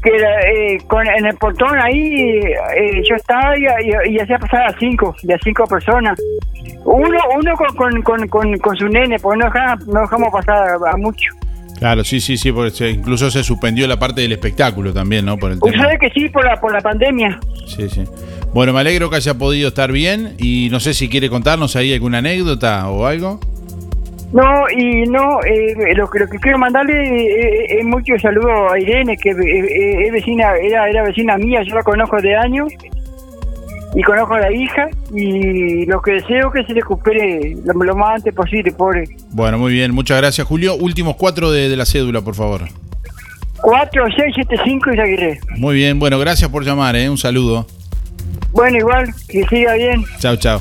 que eh, con, en el portón ahí eh, yo estaba y, y, y hacía pasar a cinco, de a cinco personas. Uno uno con, con, con, con, su nene, porque no dejamos, no dejamos pasar a, a mucho. Claro, sí, sí, sí, porque incluso se suspendió la parte del espectáculo también, ¿no? Por el tema. que sí, por la, por la pandemia. Sí, sí. Bueno, me alegro que haya podido estar bien y no sé si quiere contarnos ahí alguna anécdota o algo. No, y no, eh, lo, que- lo que quiero mandarle eh, es mucho saludo a Irene, que eh, eh, es vecina, era, era vecina mía, yo la conozco de años, y conozco a la hija, y lo que deseo es que se recupere lo, lo más antes posible, pobre. Bueno, muy bien, muchas gracias, Julio. Últimos cuatro de, de la cédula, por favor. 4675 y seguiré. Muy bien, bueno, gracias por llamar, ¿eh? Un saludo. Bueno, igual, que siga bien. Chao, chao.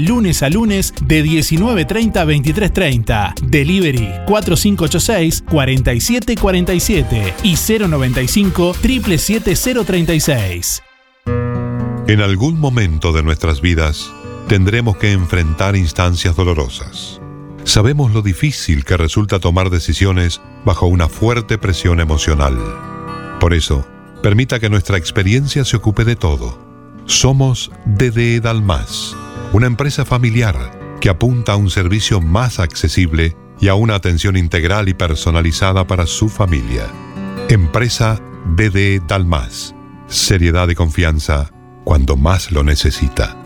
lunes a lunes de 19.30 a 23.30. Delivery 4586-4747 y 095 777 En algún momento de nuestras vidas tendremos que enfrentar instancias dolorosas. Sabemos lo difícil que resulta tomar decisiones bajo una fuerte presión emocional. Por eso, permita que nuestra experiencia se ocupe de todo. Somos DD Dalmas, una empresa familiar que apunta a un servicio más accesible y a una atención integral y personalizada para su familia. Empresa DD Dalmas. Seriedad y confianza cuando más lo necesita.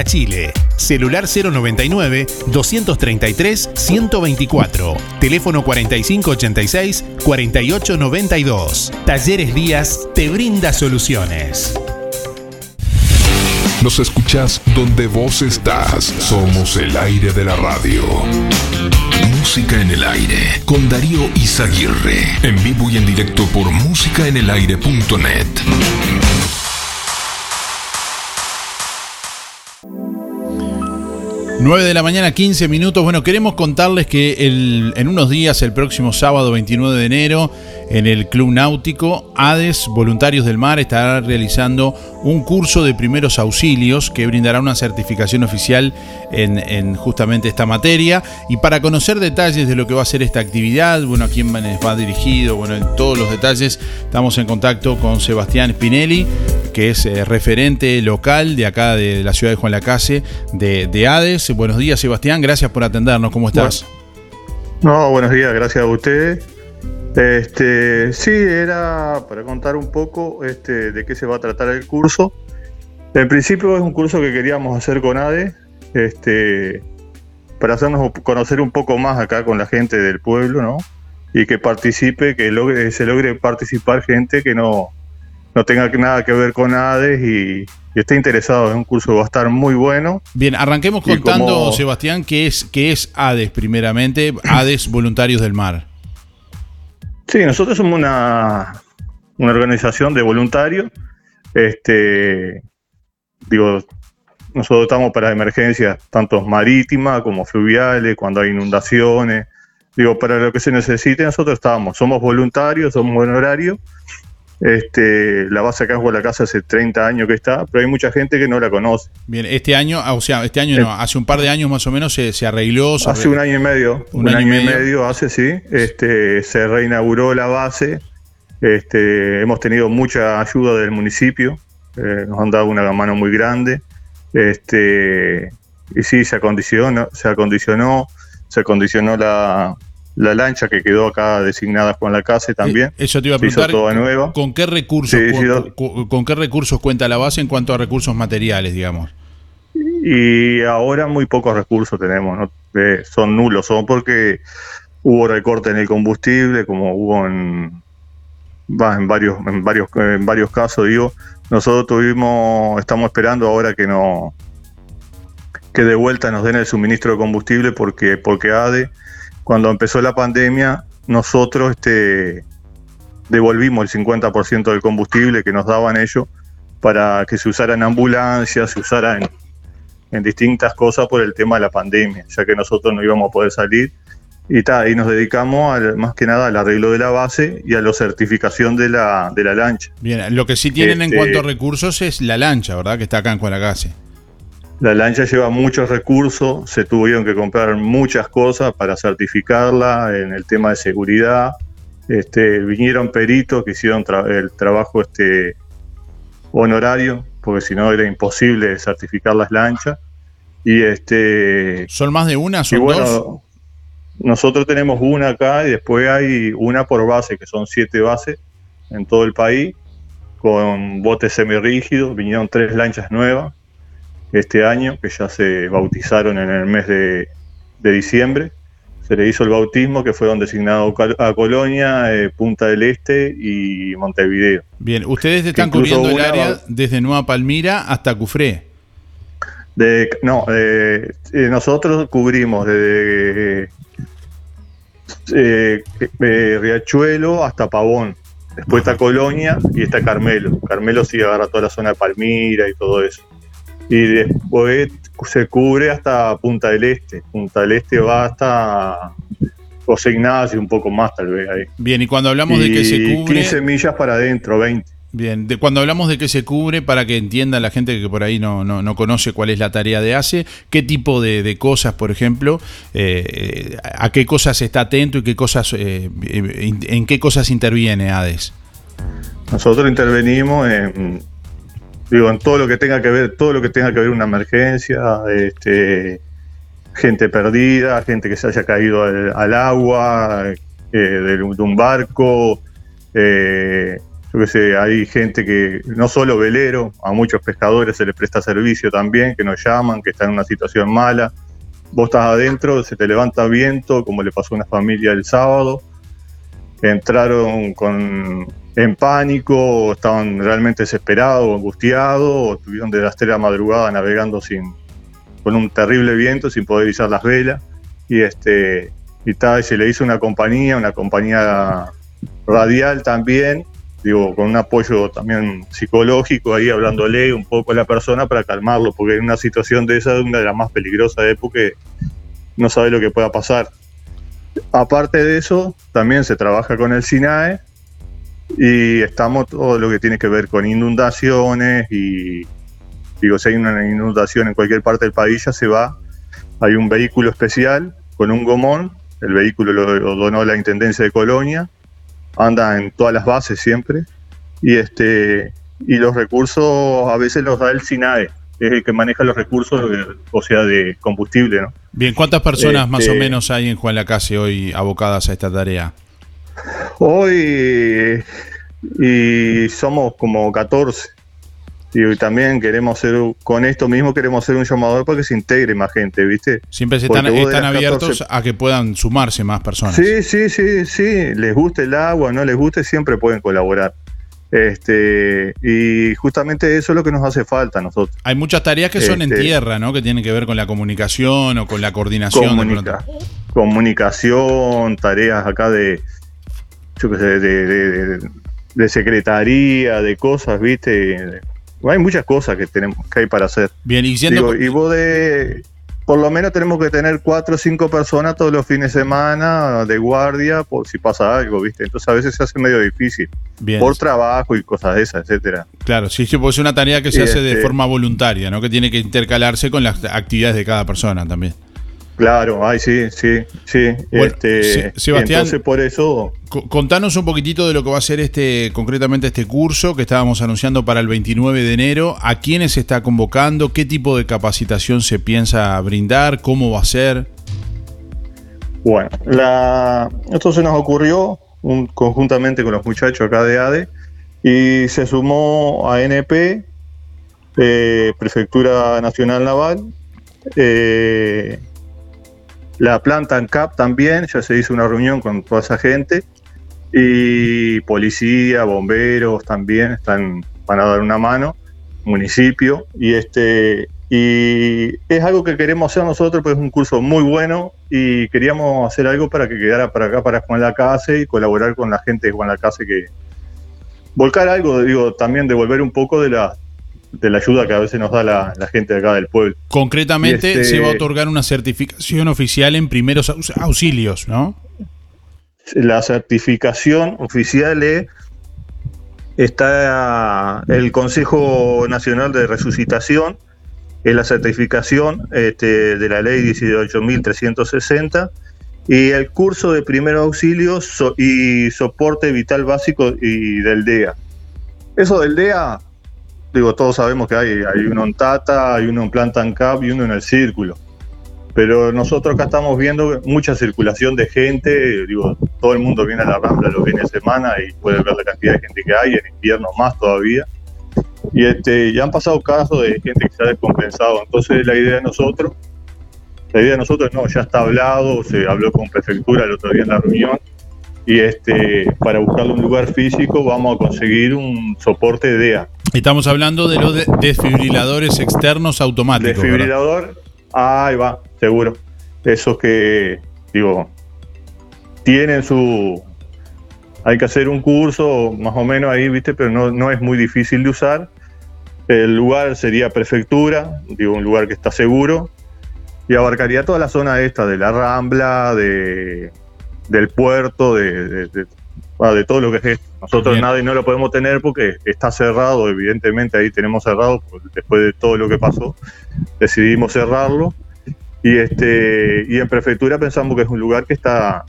Chile. Celular 099 233 124. Teléfono 4586 4892. Talleres Díaz te brinda soluciones. Nos escuchás donde vos estás. Somos el aire de la radio. Música en el aire con Darío Izaguirre. En vivo y en directo por músicaenelaire.net. 9 de la mañana, 15 minutos. Bueno, queremos contarles que el- en unos días, el próximo sábado 29 de enero, en el Club Náutico. ADES, Voluntarios del Mar, estará realizando un curso de primeros auxilios que brindará una certificación oficial en, en justamente esta materia. Y para conocer detalles de lo que va a ser esta actividad, bueno, a quién va dirigido, bueno, en todos los detalles, estamos en contacto con Sebastián Spinelli, que es eh, referente local de acá de la ciudad de Juan Lacase, de, de ADES. Buenos días, Sebastián, gracias por atendernos. ¿Cómo estás? No, buenos días, gracias a ustedes. Este, sí, era para contar un poco este, de qué se va a tratar el curso. En principio es un curso que queríamos hacer con ADE, este, para hacernos conocer un poco más acá con la gente del pueblo, ¿no? Y que participe, que logre, se logre participar gente que no, no tenga nada que ver con ADES y, y esté interesado en un curso que va a estar muy bueno. Bien, arranquemos contando, como- Sebastián, qué es, qué es ADES primeramente, ADES Voluntarios del Mar. Sí, nosotros somos una, una organización de voluntarios. Este, digo, nosotros estamos para emergencias tanto marítimas como fluviales, cuando hay inundaciones. Digo, para lo que se necesite, nosotros estamos. Somos voluntarios, somos honorarios. Este, la base acá en la casa hace 30 años que está, pero hay mucha gente que no la conoce. Bien, este año, ah, o sea, este año no, hace un par de años más o menos se, se arregló. se Hace arregló. un año y medio, un, año, y medio. hace sí, este, se reinauguró la base, este, hemos tenido mucha ayuda del municipio, eh, nos han dado una mano muy grande, este, y sí, se acondicionó, se acondicionó, se acondicionó la, la lancha que quedó acá designada Juan la Casa también. Eh, Eso te iba a preguntar. toda nueva. ¿Con qué recursos Sí, cu- sí, cu- con qué recursos cuenta la base en cuanto a recursos materiales, digamos? Y ahora muy pocos recursos tenemos, ¿no? Eh, son nulos, son porque hubo recorte en el combustible, como hubo en, en varios, en varios, en varios casos, digo. Nosotros tuvimos, estamos esperando ahora que no que de vuelta nos den el suministro de combustible porque, porque ADE, cuando empezó la pandemia, nosotros este, devolvimos el 50% del combustible que nos daban ellos para que se usara en ambulancias, se usara en, en distintas cosas por el tema de la pandemia, ya que nosotros no íbamos a poder salir. Y, ta, y nos dedicamos al- más que nada al arreglo de la base y a la certificación de la, de la lancha. Bien, lo que sí tienen en Este- cuanto a recursos es la lancha, ¿verdad? Que está acá en Cualacase. La lancha lleva muchos recursos, se tuvieron que comprar muchas cosas para certificarla en el tema de seguridad. Este, vinieron peritos que hicieron tra- el trabajo este, honorario, porque si no era imposible certificar las lanchas. Y este, ¿Son más de una? ¿Son bueno, dos? nosotros tenemos una acá y después hay una por base, que son siete bases en todo el país, con botes semirrígidos. Vinieron tres lanchas nuevas este año, que ya se bautizaron en el mes de, de diciembre. Se le hizo el bautismo, que fueron designados a Colonia, eh, Punta del Este y Montevideo. Bien, ustedes están cubriendo el área desde Nueva Palmira hasta Cufré. De, no, eh, eh, nosotros cubrimos desde eh, Riachuelo hasta Pavón. Después está Colonia y está Carmelo. Carmelo sí agarra toda la zona de Palmira y todo eso. Y después se cubre hasta Punta del Este. Punta del Este va hasta José Ignacio, un poco más tal vez ahí. Bien, y cuando hablamos de que se cubre. 15 millas para adentro, 20. Bien, de, cuando hablamos de que se cubre, para que entienda la gente que por ahí no, no, no conoce cuál es la tarea de ACE, qué tipo de, de cosas, por ejemplo, eh, a qué cosas está atento y qué cosas, eh, en, en qué cosas interviene ADES. Nosotros intervenimos en, digo, en todo lo que tenga que ver, todo lo que tenga que ver una emergencia, este, gente perdida, gente que se haya caído al, agua, eh, de, de un barco, eh, yo qué sé, hay gente que, no solo velero, a muchos pescadores se les presta servicio también, que nos llaman, que están en una situación mala. Vos estás adentro, se te levanta viento, como le pasó a una familia el sábado, entraron con, en pánico, estaban realmente desesperados, angustiados, o tuvieron de las 3 de la madrugada navegando sin, con un terrible viento, sin poder izar las velas. Y, este, y tal, se le hizo una compañía, una compañía radial también, digo, con un apoyo también psicológico ahí, hablándole un poco a la persona para calmarlo, porque en una situación de esa, una de las más peligrosas de porque no sabe lo que pueda pasar. Aparte de eso, también se trabaja con el SINAE y estamos todo lo que tiene que ver con inundaciones y digo, si hay una inundación en cualquier parte del país ya se va, hay un vehículo especial con un gomón, el vehículo lo, lo donó la Intendencia de Colonia, anda en todas las bases siempre y este y los recursos a veces los da el SINAE, es el que maneja los recursos, o sea, de combustible, ¿no? Bien, ¿cuántas personas más o Este- menos hay en Juan Lacase hoy abocadas a esta tarea? Hoy y somos como 14. Y también queremos hacer, con esto mismo queremos hacer un llamador para que se integre más gente, ¿viste? Siempre se están, abiertos 14 a que puedan sumarse más personas. Sí, sí, sí, sí. Les guste el agua, no les guste, siempre pueden colaborar. Este, y justamente eso es lo que nos hace falta a nosotros. Hay muchas tareas que son en Este- tierra, ¿no? Que tienen que ver con la comunicación o con la coordinación. Comunica- comunicación, tareas acá de, yo qué sé, de, de- de- de secretaría, de cosas, ¿viste? Hay muchas cosas que tenemos que hay para hacer. Bien, y siendo Digo, y vos de, por lo menos tenemos que tener cuatro o cinco personas todos los fines de semana de guardia por si pasa algo, ¿viste? Entonces a veces se hace medio difícil. Bien. Por trabajo y cosas de esas, etcétera. Claro, sí, sí, es una tarea que se hace de este- forma voluntaria, ¿no? Que tiene que intercalarse con las actividades de cada persona también. Claro, ay, sí, sí, sí. Bueno, este, Se- Sebastián, Entonces por eso co- contanos un poquitito de lo que va a ser este, concretamente este curso que estábamos anunciando para el 29 de enero. ¿A quiénes se está convocando? ¿Qué tipo de capacitación se piensa brindar? ¿Cómo va a ser? Bueno, la, esto se nos ocurrió un- conjuntamente con los muchachos acá de ADE y se sumó a NP, eh, Prefectura Nacional Naval, eh, la planta ANCAP también, ya se hizo una reunión con toda esa gente y policía, bomberos también están, van a dar una mano, municipio y este y es algo que queremos hacer nosotros, pues es un curso muy bueno y queríamos hacer algo para que quedara para acá, para Juan Lacase y colaborar con la gente de Juan Lacase que volcar algo, digo, también devolver un poco de la de la ayuda que a veces nos da la, la gente de acá del pueblo. Concretamente este- se va a otorgar una certificación oficial en primeros auxilios, ¿no? la certificación oficial es está el Consejo Nacional de Resucitación, es la certificación este, de la ley 18.360 y el curso de primeros auxilios so- y soporte vital básico y del DEA. Eso del DEA, digo, todos sabemos que hay, hay uno en Tata, hay uno en Planta Cap y uno en el Círculo. Pero nosotros acá estamos viendo mucha circulación de gente, digo, todo el mundo viene a la Rambla los fines de semana y puede ver la cantidad de gente que hay, en invierno más todavía. Y este, ya han pasado casos de gente que se ha descompensado. Entonces la idea de nosotros, la idea de nosotros no, ya está hablado, se habló con prefectura el otro día en la reunión, y este, para buscarle un lugar físico vamos a conseguir un soporte de DEA. Estamos hablando de los de- desfibriladores externos automáticos. ¿verdad? Desfibrilador, ahí va, seguro. Esos que, digo, tienen su... Hay que hacer un curso más o menos ahí, ¿viste? Pero no, no es muy difícil de usar. El lugar sería prefectura, digo, un lugar que está seguro. Y abarcaría toda la zona esta de la Rambla, de, del puerto, de, de- de- ah, todo lo que es esto. Nosotros Bien. nada y no lo podemos tener porque está cerrado, evidentemente ahí tenemos cerrado, después de todo lo que pasó, decidimos cerrarlo. Y este y en prefectura pensamos que es un lugar que está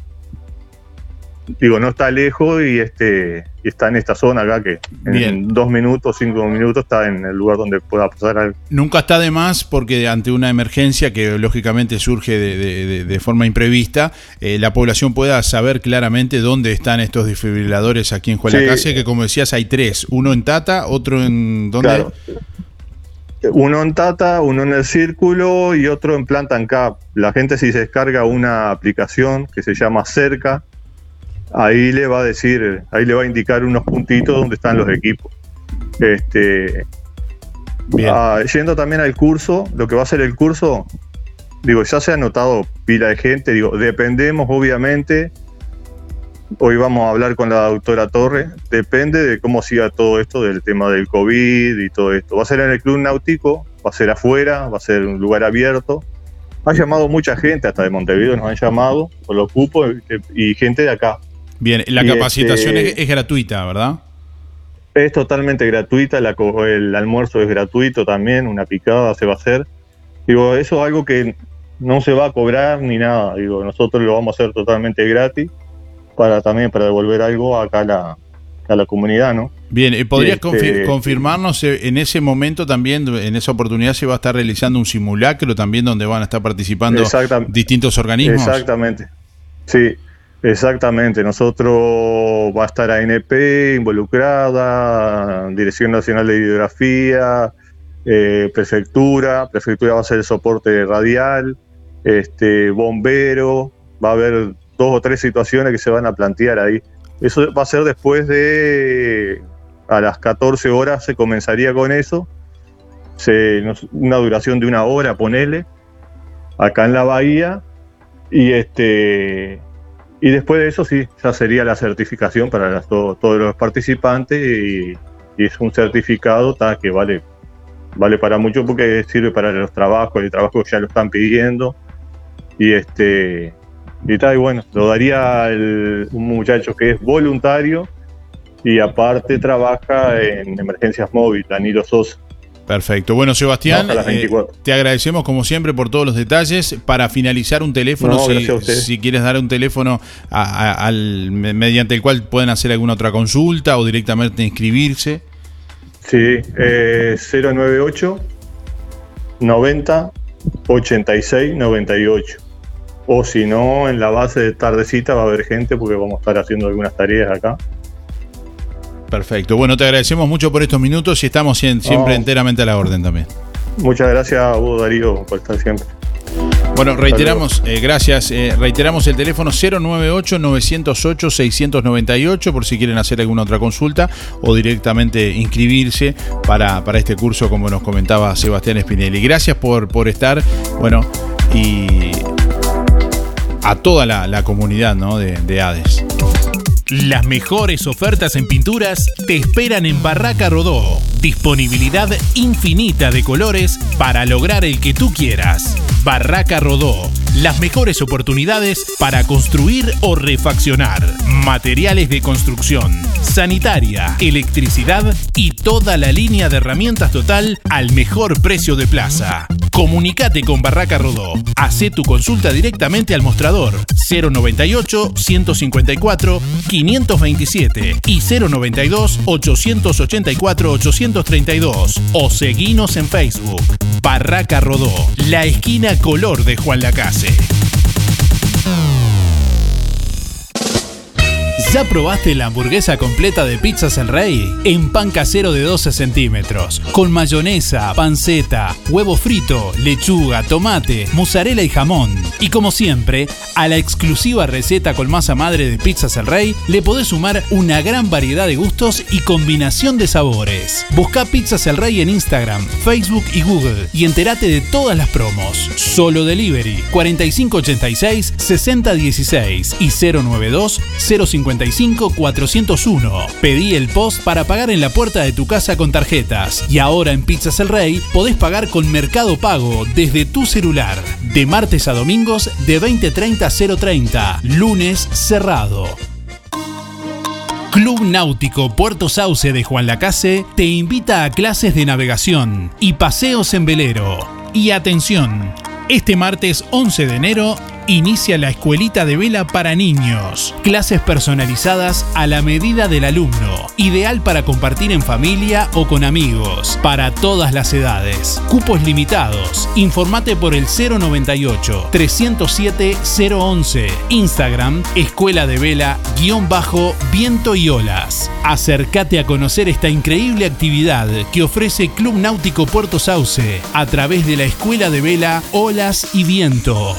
digo, no está lejos y este y está en esta zona acá que en Bien. dos minutos, cinco minutos está en el lugar donde pueda pasar algo. Nunca está de más porque ante una emergencia que lógicamente surge de, de- forma imprevista, eh, la población pueda saber claramente dónde están estos desfibriladores aquí en Juan Sí. Que como decías hay tres, uno en Tata, otro en... ¿Dónde? Claro. Uno en Tata, uno en el Círculo y otro en Planta en Cap. La gente si se descarga una aplicación que se llama Cerca, ahí le va a decir, ahí le va a indicar unos puntitos donde están los equipos. Este, ah, yendo también al curso, lo que va a ser el curso, digo, ya se ha notado pila de gente, digo, dependemos obviamente, hoy vamos a hablar con la doctora Torre, depende de cómo siga todo esto del tema del COVID y todo esto. Va a ser en el Club Náutico, va a ser afuera, va a ser un lugar abierto. Ha llamado mucha gente, hasta de Montevideo nos han llamado por los cupos y, y gente de acá. Bien, la Y capacitación este- es, es gratuita, ¿verdad? Es totalmente gratuita, la el almuerzo es gratuito también, una picada se va a hacer. Digo, eso es algo que no se va a cobrar ni nada. Digo, nosotros lo vamos a hacer totalmente gratis para también para devolver algo acá a la, a la comunidad, ¿no? Bien, ¿y podrías Este- confi- confirmarnos eh, en ese momento también, en esa oportunidad se va a estar realizando un simulacro también donde van a estar participando distintos organismos? Exactamente. Sí, exactamente. Nosotros va a estar ANP involucrada, Dirección Nacional de Hidrografía, eh, Prefectura, Prefectura va a hacer el soporte radial, este, bombero, va a haber dos o tres situaciones que se van a plantear ahí. Eso va a ser después de a las 14 horas se comenzaría con eso. Se, una duración de una hora, ponele, acá en la bahía. Y este y después de eso sí, ya sería la certificación para todos los participantes y, es un certificado que vale, vale para mucho porque sirve para los trabajos, el trabajo ya lo están pidiendo. Y este y tal, y bueno, lo daría el- un muchacho que es voluntario y aparte trabaja en emergencias móviles, Danilo Sosa. Perfecto. Bueno, Sebastián, eh, 24. te agradecemos como siempre por todos los detalles. Para finalizar un teléfono, No, si, si quieres dar un teléfono a- a- al, me- mediante el cual pueden hacer alguna otra consulta o directamente inscribirse. Sí, eh, 098 90 86 98. O si no, en la base de tardecita va a haber gente porque vamos a estar haciendo algunas tareas acá. Perfecto. Bueno, te agradecemos mucho por estos minutos y estamos siempre enteramente a la orden también. Muchas gracias a vos, Darío, por estar siempre. Bueno, reiteramos, eh, gracias, eh, reiteramos el teléfono 098-908-698 por si quieren hacer alguna otra consulta o directamente inscribirse para, para este curso como nos comentaba Sebastián Spinelli. Gracias por, por estar, bueno, y a toda la, la comunidad ¿no? de, de ADES. Las mejores ofertas en pinturas te esperan en Barraca Rodó. Disponibilidad infinita de colores para lograr el que tú quieras. Barraca Rodó. Las mejores oportunidades para construir o refaccionar. Materiales de construcción, sanitaria, electricidad y toda la línea de herramientas total al mejor precio de plaza. Comunicate con Barraca Rodó. Hacé tu consulta directamente al mostrador 098 154 527 y 092 884 832 o seguinos en Facebook. Barraca Rodó, la esquina color de Juan Lacase. ¿Ya probaste la hamburguesa completa de Pizzas El Rey? En pan casero de 12 centímetros, con mayonesa, panceta, huevo frito, lechuga, tomate, mozzarella y jamón. Y como siempre, a la exclusiva receta con masa madre de Pizzas El Rey le podés sumar una gran variedad de gustos y combinación de sabores. Busca Pizzas El Rey en Instagram, Facebook y Google y entérate de todas las promos. Solo Delivery 4586 6016 y 092 055 401. Pedí el post para pagar en la puerta de tu casa con tarjetas. Y ahora en Pizzas El Rey podés pagar con Mercado Pago desde tu celular. De martes a domingos de 20.30 a 0.30. Lunes cerrado. Club Náutico Puerto Sauce de Juan Lacase te invita a clases de navegación y paseos en velero. Y atención, este martes 11 de enero inicia la escuelita de vela para niños. Clases personalizadas a la medida del alumno. Ideal para compartir en familia o con amigos. Para todas las edades. Cupos limitados. Informate por el 098 307 011. Instagram Escuela de Vela guion bajo viento y olas. Acércate a conocer esta increíble actividad que ofrece Club Náutico Puerto Sauce a través de la Escuela de Vela Olas y Viento.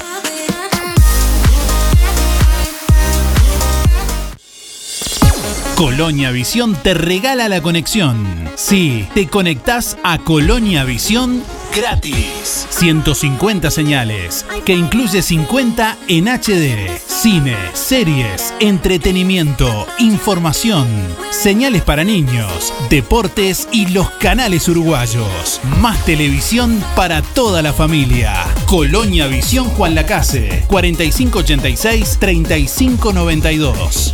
Colonia Visión te regala la conexión. Sí, te conectás a Colonia Visión gratis. 150 señales, que incluye 50 en HD. Cine, series, entretenimiento, información, señales para niños, deportes y los canales uruguayos. Más televisión para toda la familia. Colonia Visión Juan Lacase, 4586-3592.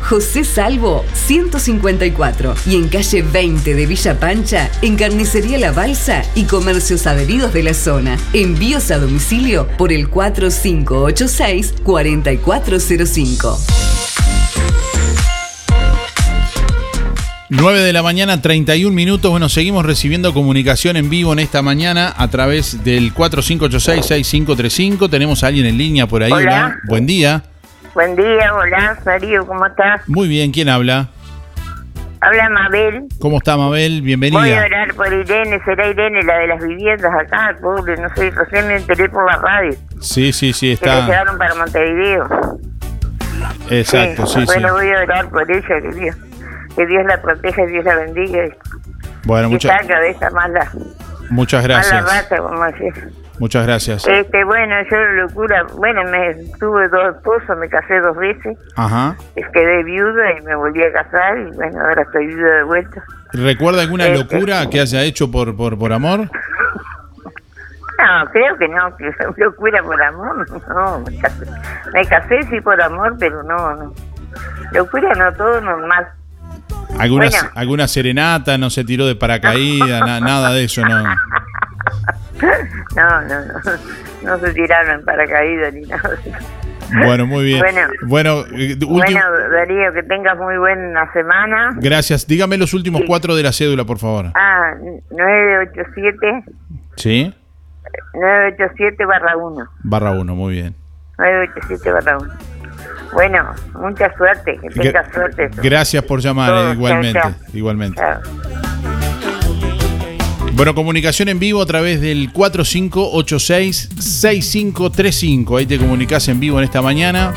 José Salvo 154 y en calle 20 de Villa Pancha, en Carnicería La Balsa y comercios adheridos de la zona. Envíos a domicilio por el 4586 4405. 9 de la mañana, 31 minutos. Bueno, seguimos recibiendo comunicación en vivo en esta mañana a través del 4586-6535. Tenemos a alguien en línea por ahí. Hola. Buen día. Buen día, hola, Darío, ¿cómo estás? Muy bien, ¿quién habla? Habla Mabel. ¿Cómo está Mabel? Voy a Bienvenida. orar por Irene, será Irene la de las viviendas acá, pobre, no sé, recién me enteré por la radio. Sí, sí, sí, Que le está. llevaron para Montevideo. Exacto, sí, sí. Bueno, voy a orar por ella, que Dios, que Dios la proteja, Dios la bendiga. Bueno, que muchas, mala, muchas gracias. rata, como. Muchas gracias. Este, bueno, yo locura, bueno, me tuve dos esposos, me casé dos veces, Ajá. quedé viuda y me volví a casar y bueno, ahora estoy viuda de vuelta. ¿Recuerda alguna Eh, locura que haya hecho por, por, por amor? No, creo que no, que locura por amor, no, me casé, me casé sí por amor, pero no, no. Locura no, todo normal. ¿Alguna, Bueno. alguna serenata? ¿No se tiró de paracaídas? na- nada de eso, ¿no? No, no, no, no se tiraron en paracaídas ni nada. Bueno, muy bien. Bueno. Bueno, eh, Bueno, Darío, que tengas muy buena semana. gracias. Dígame los últimos cuatro de la cédula, por favor. Ah, 987, ¿Sí? 987 barra 1, Barra uno, muy bien. 987 barra 1. Bueno, mucha suerte, que tengas suerte. Gracias por llamar, eh, igualmente. chao, Igualmente. Chao. Bueno, comunicación en vivo a través del 4586-6535. Ahí te comunicas en vivo en esta mañana.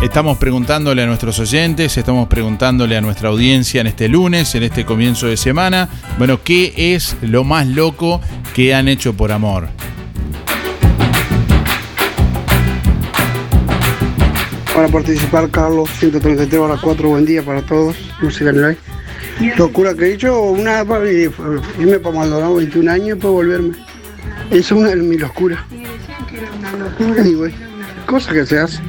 Estamos preguntándole a nuestros oyentes, estamos preguntándole a nuestra audiencia en este lunes, en este comienzo de semana, bueno, ¿qué es lo más loco que han hecho por amor? Para participar, Carlos, 133 horas 4, buen día para todos. Música aire. Locura que he hecho, una para irme para Maldonado 21 años y después volverme. Esa es una de mis locuras. Anyway, cosa que se hace.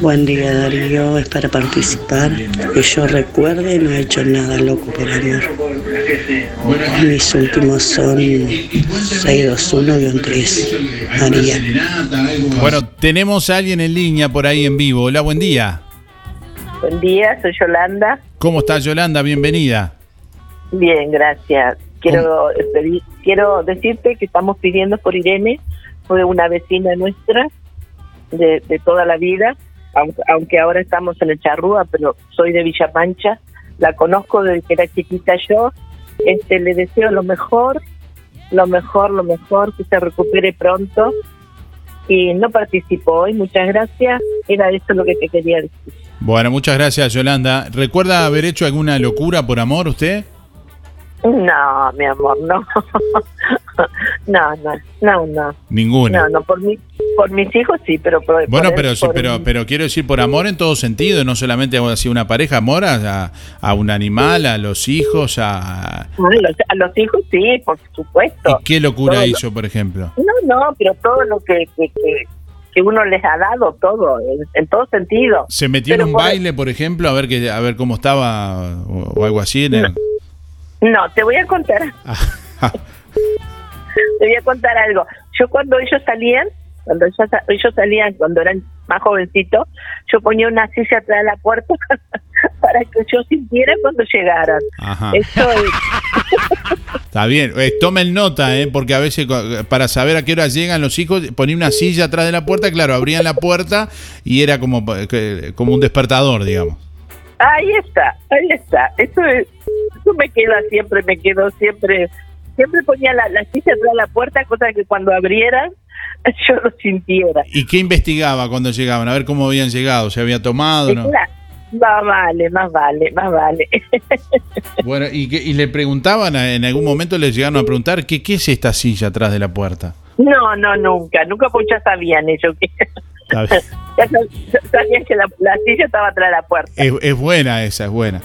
Buen día Darío, es para participar. Que yo recuerde, no he hecho nada loco por amor. Mis últimos son 621-3. María. Bueno, tenemos a alguien en línea por ahí en vivo. Hola, buen día. Buen día, soy Yolanda. ¿Cómo estás, Yolanda? Bienvenida. Bien, gracias. Quiero pedir- quiero decirte que estamos pidiendo por Irene, fue una vecina nuestra de, de toda la vida, aunque, ahora estamos en el Charrúa, pero soy de Villa Pancha, la conozco desde que era chiquita yo, este le deseo lo mejor, lo mejor, lo mejor, que se recupere pronto y no participó hoy, muchas gracias, era eso lo que te quería decir. Bueno, muchas gracias, Yolanda. ¿Recuerda haber hecho alguna locura por amor usted? No, mi amor, no. no, no, no, no. Ninguna. No, no, por, mi, por mis hijos sí, pero por, Bueno, por- pero, sí, por- pero, pero quiero decir por amor en todo sentido, no solamente así una pareja, amor a, a un animal, a los hijos, a... a los, a los hijos sí, por supuesto. ¿Y qué locura Todo lo- hizo, por ejemplo? No, no, pero todo lo que, que, que, que uno les ha dado, todo, en, en todo sentido. ¿Se metió Pero en un por- baile, por ejemplo, a ver que a ver cómo estaba o, o algo así? en el- No, te voy a contar. te voy a contar algo. Yo cuando ellos salían, cuando ellos, ellos salían, cuando eran más jovencitos, yo ponía una silla atrás de la puerta para que yo sintiera cuando llegaran. Ajá. Eso es. Está bien, eh, tomen nota, eh, porque a veces para saber a qué hora llegan los hijos, ponía una silla atrás de la puerta, claro, abrían la puerta y era como, como un despertador, digamos. Ahí está, ahí está. Eso es, eso me queda siempre, me quedó siempre. Siempre ponía la, la silla atrás de la puerta, cosa que cuando abrieran yo lo sintiera. ¿Y qué investigaba cuando llegaban? A ver cómo habían llegado, se había tomado, ¿no? Claro, Más vale, más vale, más vale. Bueno, y, y le preguntaban, a- en algún momento les llegaron a preguntar, ¿qué, ¿qué es esta silla atrás de la puerta? No, no, nunca, nunca porque ya sabían ellos que ya sab- sabían que la, la silla estaba atrás de la puerta. Es, es buena esa, es buena.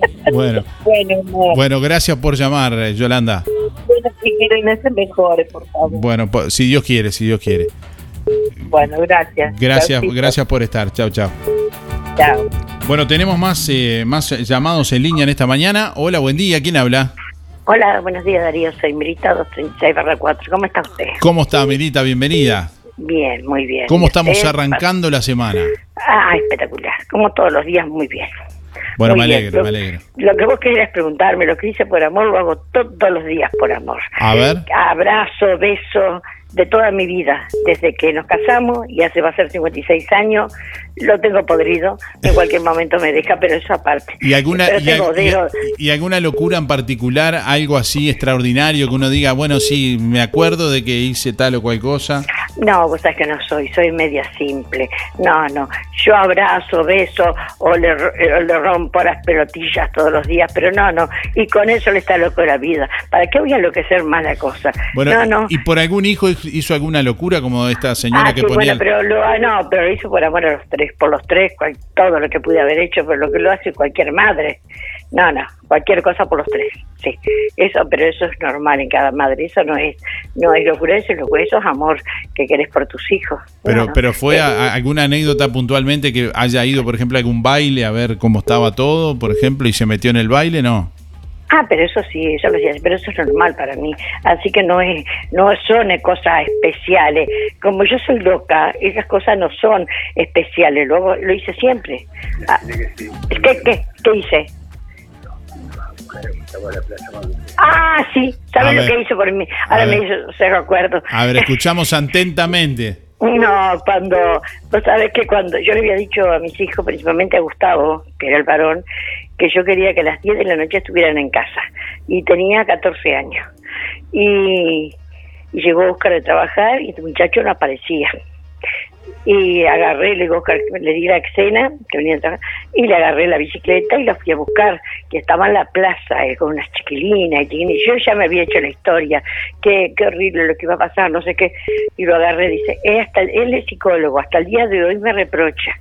Bueno, Bueno, no. bueno, gracias por llamar, eh, Yolanda. Bueno, si quieren ese mejor, por favor. Bueno, po- si Dios quiere, si Dios quiere. Bueno, gracias. Gracias, Chaucito. gracias por estar. Chao, chao. Chao. Bueno, tenemos más, eh, más llamados en línea en esta mañana. Hola, buen día. ¿Quién habla? Hola, buenos días Darío, soy Mirita 236 barra 4. ¿Cómo está usted? ¿Cómo está, Mirita? Bienvenida. Bien, muy bien. ¿Cómo estamos Eh, arrancando la semana? Ah, espectacular. Como todos los días, muy bien. Bueno, Muy me alegro, lo- me alegro. Lo que vos querías preguntarme, lo que hice por amor, lo hago todos los días por amor. A ver. Abrazo, beso, de toda mi vida, desde que nos casamos y hace va a ser 56 años, lo tengo podrido, en cualquier momento me deja, pero eso aparte. ¿Y alguna, y, tengo y- dedos- y alguna locura en particular, algo así extraordinario que uno diga, bueno, sí, me acuerdo de que hice tal o cual cosa? No, vos sabés que no soy, soy media simple. No, no. Yo abrazo, beso o le, o le rompo las pelotillas todos los días, pero no, no. Y con eso le está loco la vida. ¿Para qué voy a enloquecer más la cosa? Bueno, no, no. ¿y por algún hijo hizo alguna locura como esta señora Ah, que sí, ponía... bueno, pero lo, ah, no, pero lo hizo por amor a los tres, por los tres, cual- todo lo que pude haber hecho, pero lo que lo hace cualquier madre. No, no, cualquier cosa por los tres, sí. Eso, pero eso es normal en cada madre, eso no es, no es locura, eso es locura, eso es amor que querés por tus hijos. Pero, No, pero fue a- a- alguna anécdota puntualmente que haya ido, por ejemplo, a algún baile a ver cómo estaba todo, por ejemplo, y se metió en el baile, ¿no? Ah, pero eso sí, eso lo decía, pero eso es normal para mí. Así que no es, no son cosas especiales. Como yo soy loca, esas cosas no son especiales. Luego lo hice siempre. Ah, ¿Qué, qué, qué hice? Ah, sí, ¿sabes lo que hizo por mí? Ahora me hizo, se recuerdo. A ver, escuchamos atentamente. No, cuando, vos sabés que cuando yo le había dicho a mis hijos, principalmente a Gustavo, que era el varón, que yo quería que a las 10 de la noche estuvieran en casa. Y tenía 14 años. Y, y llegó Oscar de trabajar y este muchacho no aparecía. Y agarré, le, le di la cena, que venía a trabajar, y le agarré la bicicleta y la fui a buscar, que estaba en la plaza eh, con unas chiquilinas y. Yo ya me había hecho la historia, qué, qué horrible lo que iba a pasar, no sé qué. Y lo agarré, dice, "Eh, hasta, él es psicólogo, hasta el día de hoy me reprocha.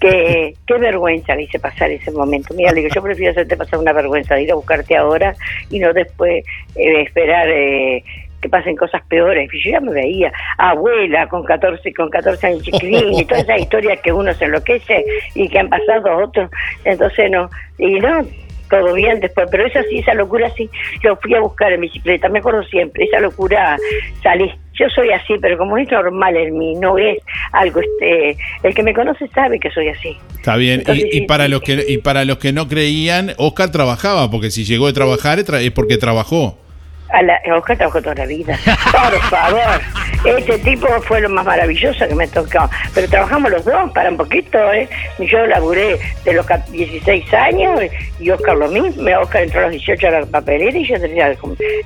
Que, qué vergüenza le hice pasar ese momento. Mira, le digo, yo prefiero hacerte pasar una vergüenza de ir a buscarte ahora y no después eh, esperar eh, que pasen cosas peores. Yo ya me veía, abuela con 14, con 14 años chiquilín y todas esas historias que uno se enloquece y que han pasado otros. Entonces no, y no, todo bien después, pero esa sí, esa locura sí, yo fui a buscar en bicicleta, me acuerdo siempre, esa locura salí. Yo soy así, pero como es normal en mí, no es algo, este, el que me conoce sabe que soy así. Está bien. Entonces, y, y para los que y para los que no creían, Oscar trabajaba, porque si llegó a trabajar es tra- es porque trabajó. A la, Oscar trabajó toda la vida. Por favor. Este tipo fue lo más maravilloso que me tocó. Pero trabajamos los dos para un poquito, ¿eh? Yo laburé de los cap- 16 años y Oscar lo mismo. Oscar entró a los 18 a la papelera y yo tenía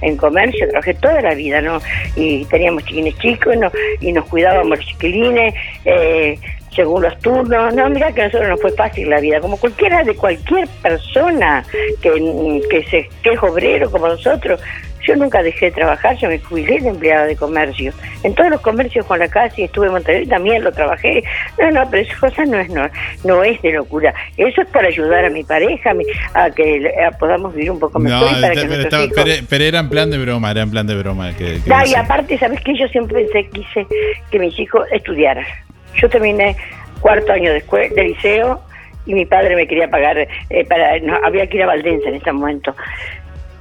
en comercio. Trabajé toda la vida, ¿no? Y teníamos chiquines chicos ¿no? y nos cuidábamos los chiquilines. Eh, según los turnos. No, mira que a nosotros nos fue fácil la vida, como cualquiera de cualquier persona que, que, se, que es obrero como nosotros. Yo nunca dejé de trabajar, yo me jubilé de empleada de comercio. En todos los comercios con la casa y estuve en Monterrey también lo trabajé. No, no, pero esa cosa no es no, no es de locura. Eso es para ayudar a mi pareja a, mi- a que a podamos vivir un poco mejor y para está- que pero, estaba- hijos... pero- pero era en plan de broma, era en plan de broma. Que, que No, y aparte, ¿sabes qué? Yo siempre pensé, quise que mis hijos estudiaran. Yo terminé cuarto año de, de liceo y mi padre me quería pagar, eh, para había que ir a Valdense en ese momento.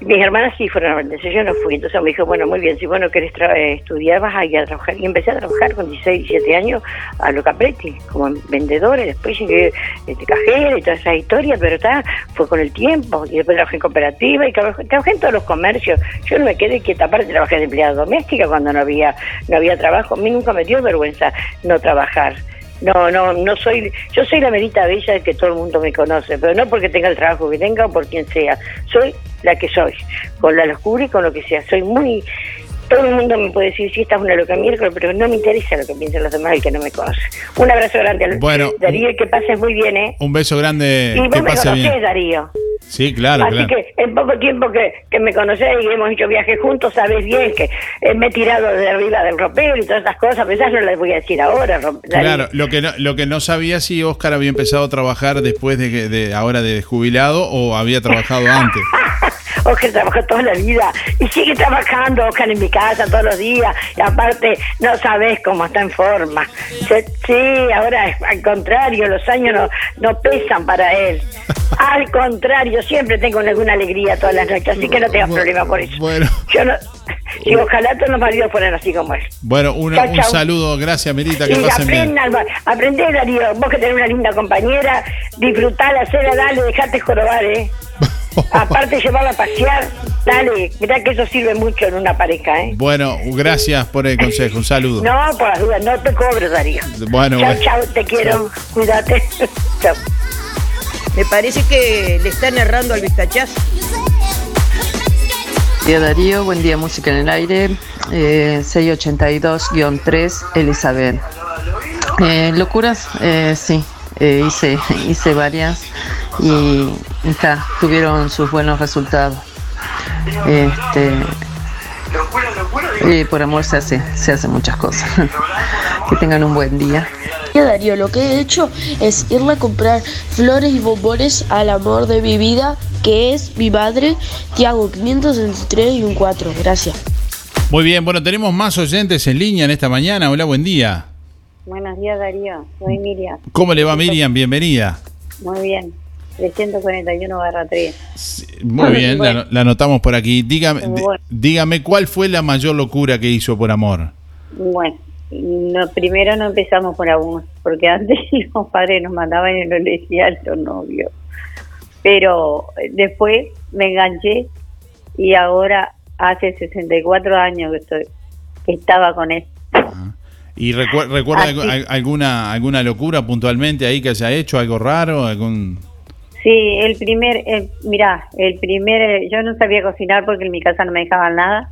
Mis hermanas sí fueron a Valdense, yo no fui. Entonces me dijo, bueno, muy bien, si vos no querés eh, estudiar, vas a ir a trabajar. Y empecé a trabajar con 16, 17 años a lo Capretti, como vendedora. y Después llegué este, cajera y toda esa historia, pero está, fue con el tiempo. Y después trabajé en cooperativa y trabajé, trabajé en todos los comercios. Yo no me quedé quieta, aparte trabajé de empleada doméstica cuando no había, no había trabajo. A mí nunca me dio vergüenza no trabajar. No, no, no soy, yo soy la merita bella que todo el mundo me conoce, pero no porque tenga el trabajo que tenga o por quien sea. Soy la que soy, con la locura y con lo que sea. Soy muy, todo el mundo me puede decir si esta es una loca miércoles, pero no me interesa lo que piensen los demás y que no me conoce. Un abrazo grande al Bueno, Darío y que pases muy bien, ¿eh? Un beso grande. y vos que me pase conocés, bien. Darío. Sí, claro, Así claro. que en poco tiempo que, que me conocés y hemos hecho viajes juntos, sabes bien que eh, me he tirado de arriba del ropero y todas esas cosas, pero esas no las voy a decir ahora. Darío. Claro, lo que no, lo que no sabía si Oscar había empezado a trabajar después de, que- de ahora de jubilado o había trabajado antes. Oscar trabajó toda la vida y sigue trabajando Oscar en mi casa todos los días y aparte no sabes cómo está en forma. Sí, ahora al contrario, los años no, no pesan para él. Al contrario, siempre tengo alguna alegría todas las noches, así que no tengas problema por eso. Bueno, Yo no, y ojalá todos los maridos fueran así como él. bueno una- Chau, un chau. saludo, gracias Mirita, que Y pasen bien. aprendan, aprendé Darío, vos que tenés una linda compañera, disfrutala, hacela, dale, dejate jorobar, eh. Aparte llevarla a pasear, dale, mirá que eso sirve mucho en una pareja, eh. Bueno, gracias por el consejo, un saludo. No, por las dudas, no te cobro, Darío. Bueno, chao, bueno. chao, te quiero, cuídate. chao. Me parece que le están errando al vistachazo. Buen día Darío, buen día Música en el Aire, eh, 682-3 Elizabeth. Eh, locuras, eh, sí, eh, hice, hice varias y está, tuvieron sus buenos resultados. Este, y por amor se hace, se hacen muchas cosas. que tengan un buen día. Darío, lo que he hecho es irle a comprar flores y bombones al amor de mi vida, que es mi madre, Tiago 563 y un 4. Gracias. Muy bien, bueno, tenemos más oyentes en línea en esta mañana. Hola, buen día. Buenos días, Darío. Soy Miriam. ¿Cómo le va Miriam? Bienvenida. Muy bien. 341 barra 3. Muy bien, la, Bueno. la anotamos por aquí. Dígame, bueno. dígame, ¿cuál fue la mayor locura que hizo por amor? Bueno, no, primero no empezamos por amor, porque antes los padres nos mandaban y nos decían los novios. Pero eh, después me enganché y ahora hace 64 años que estoy que estaba con él. ¿Y recu- recuerda Ah, sí. al- alguna, alguna locura puntualmente ahí que haya hecho? ¿Algo raro? ¿Algún... Sí, el primer, el, mirá, el primer, eh, yo no sabía cocinar porque en mi casa no me dejaban nada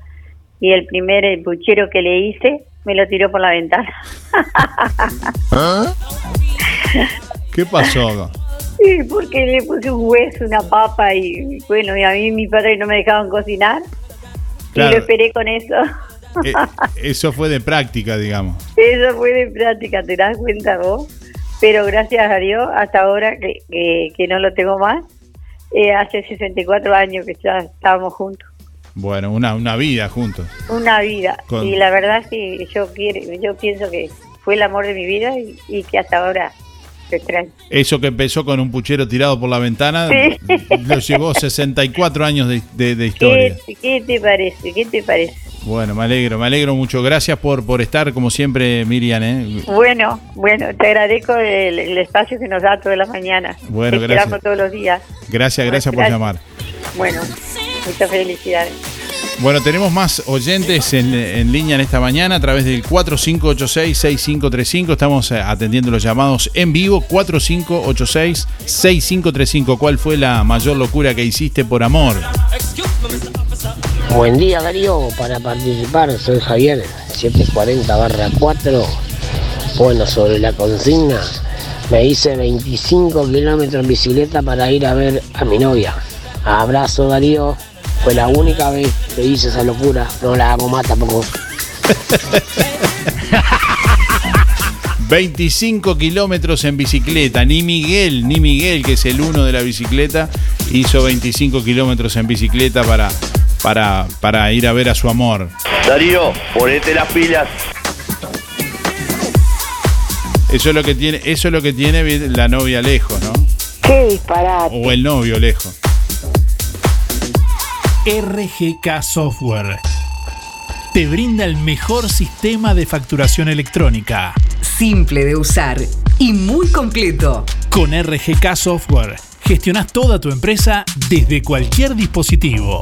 y el primer el puchero que le hice me lo tiró por la ventana. ¿Qué pasó? Sí, porque le puse un hueso, una papa y bueno, y a mí mi padre no me dejaban cocinar y Claro. lo esperé con eso. Eh, eso fue de práctica, digamos. Eso fue de práctica, ¿te das cuenta vos? Pero gracias a Dios, hasta ahora que, que, que no lo tengo más, eh, hace 64 años que ya estábamos juntos. Bueno, una, una vida juntos. Una vida. Con- Y la verdad que yo, quiero, yo pienso que fue el amor de mi vida y, y que hasta ahora se extraña. Eso que empezó con un puchero tirado por la ventana, Sí. lo llevó 64 años de, de- de historia. ¿Qué, ¿Qué te parece? ¿Qué te parece? Bueno, me alegro, me alegro mucho. Gracias por, por estar, como siempre, Miriam. ¿eh? Bueno, bueno, te agradezco el, el espacio que nos da todas las mañanas. Bueno, Te esperamos gracias. todos los días. Gracias, gracias por llamar. Bueno, muchas felicidades. Bueno, tenemos más oyentes en, en línea en esta mañana a través del 4586-6535. Estamos eh, atendiendo los llamados en vivo. 4586-6535. ¿Cuál fue la mayor locura que hiciste por amor? Buen día Darío, para participar soy Javier, 740 barra 4. Bueno, sobre la consigna, me hice 25 kilómetros en bicicleta para ir a ver a mi novia. Abrazo Darío, fue la única vez que hice esa locura, no la hago más tampoco. 25 kilómetros en bicicleta. Ni Miguel, ni Miguel, que es el uno de la bicicleta, hizo 25 kilómetros en bicicleta para, para, para ir a ver a su amor. Darío, ponete las pilas. Eso es lo que tiene, eso es lo que tiene la novia lejos, ¿no? Qué disparate. O el novio lejos. RGK Software te brinda el mejor sistema de facturación electrónica. Simple de usar y muy completo. Con RGK Software gestionas toda tu empresa desde cualquier dispositivo.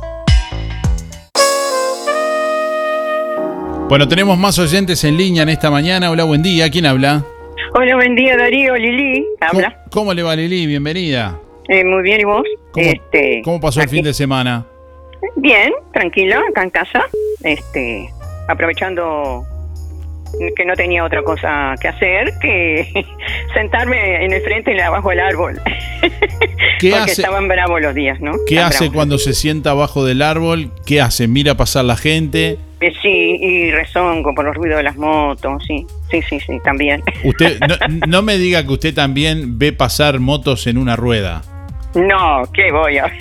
Bueno, tenemos más oyentes en línea en esta mañana. Hola, buen día. ¿Quién habla? Hola, buen día Darío, Lili, habla. ¿Cómo, cómo le va, Lili? Bienvenida. Eh, muy bien, ¿y vos? ¿Cómo, Este, cómo pasó el fin de semana? Bien, tranquila, acá en casa, este, aprovechando que no tenía otra cosa que hacer que sentarme en el frente y abajo del árbol. ¿Qué Porque hace, estaban bravos los días, ¿no? ¿qué hace bravos. cuando se sienta abajo del árbol? ¿Qué hace? ¿Mira pasar la gente? Eh, sí, y rezongo por los ruidos de las motos, sí, sí, sí, sí, también. Usted no, no me diga que usted también ve pasar motos en una rueda. No, ¿qué voy a...?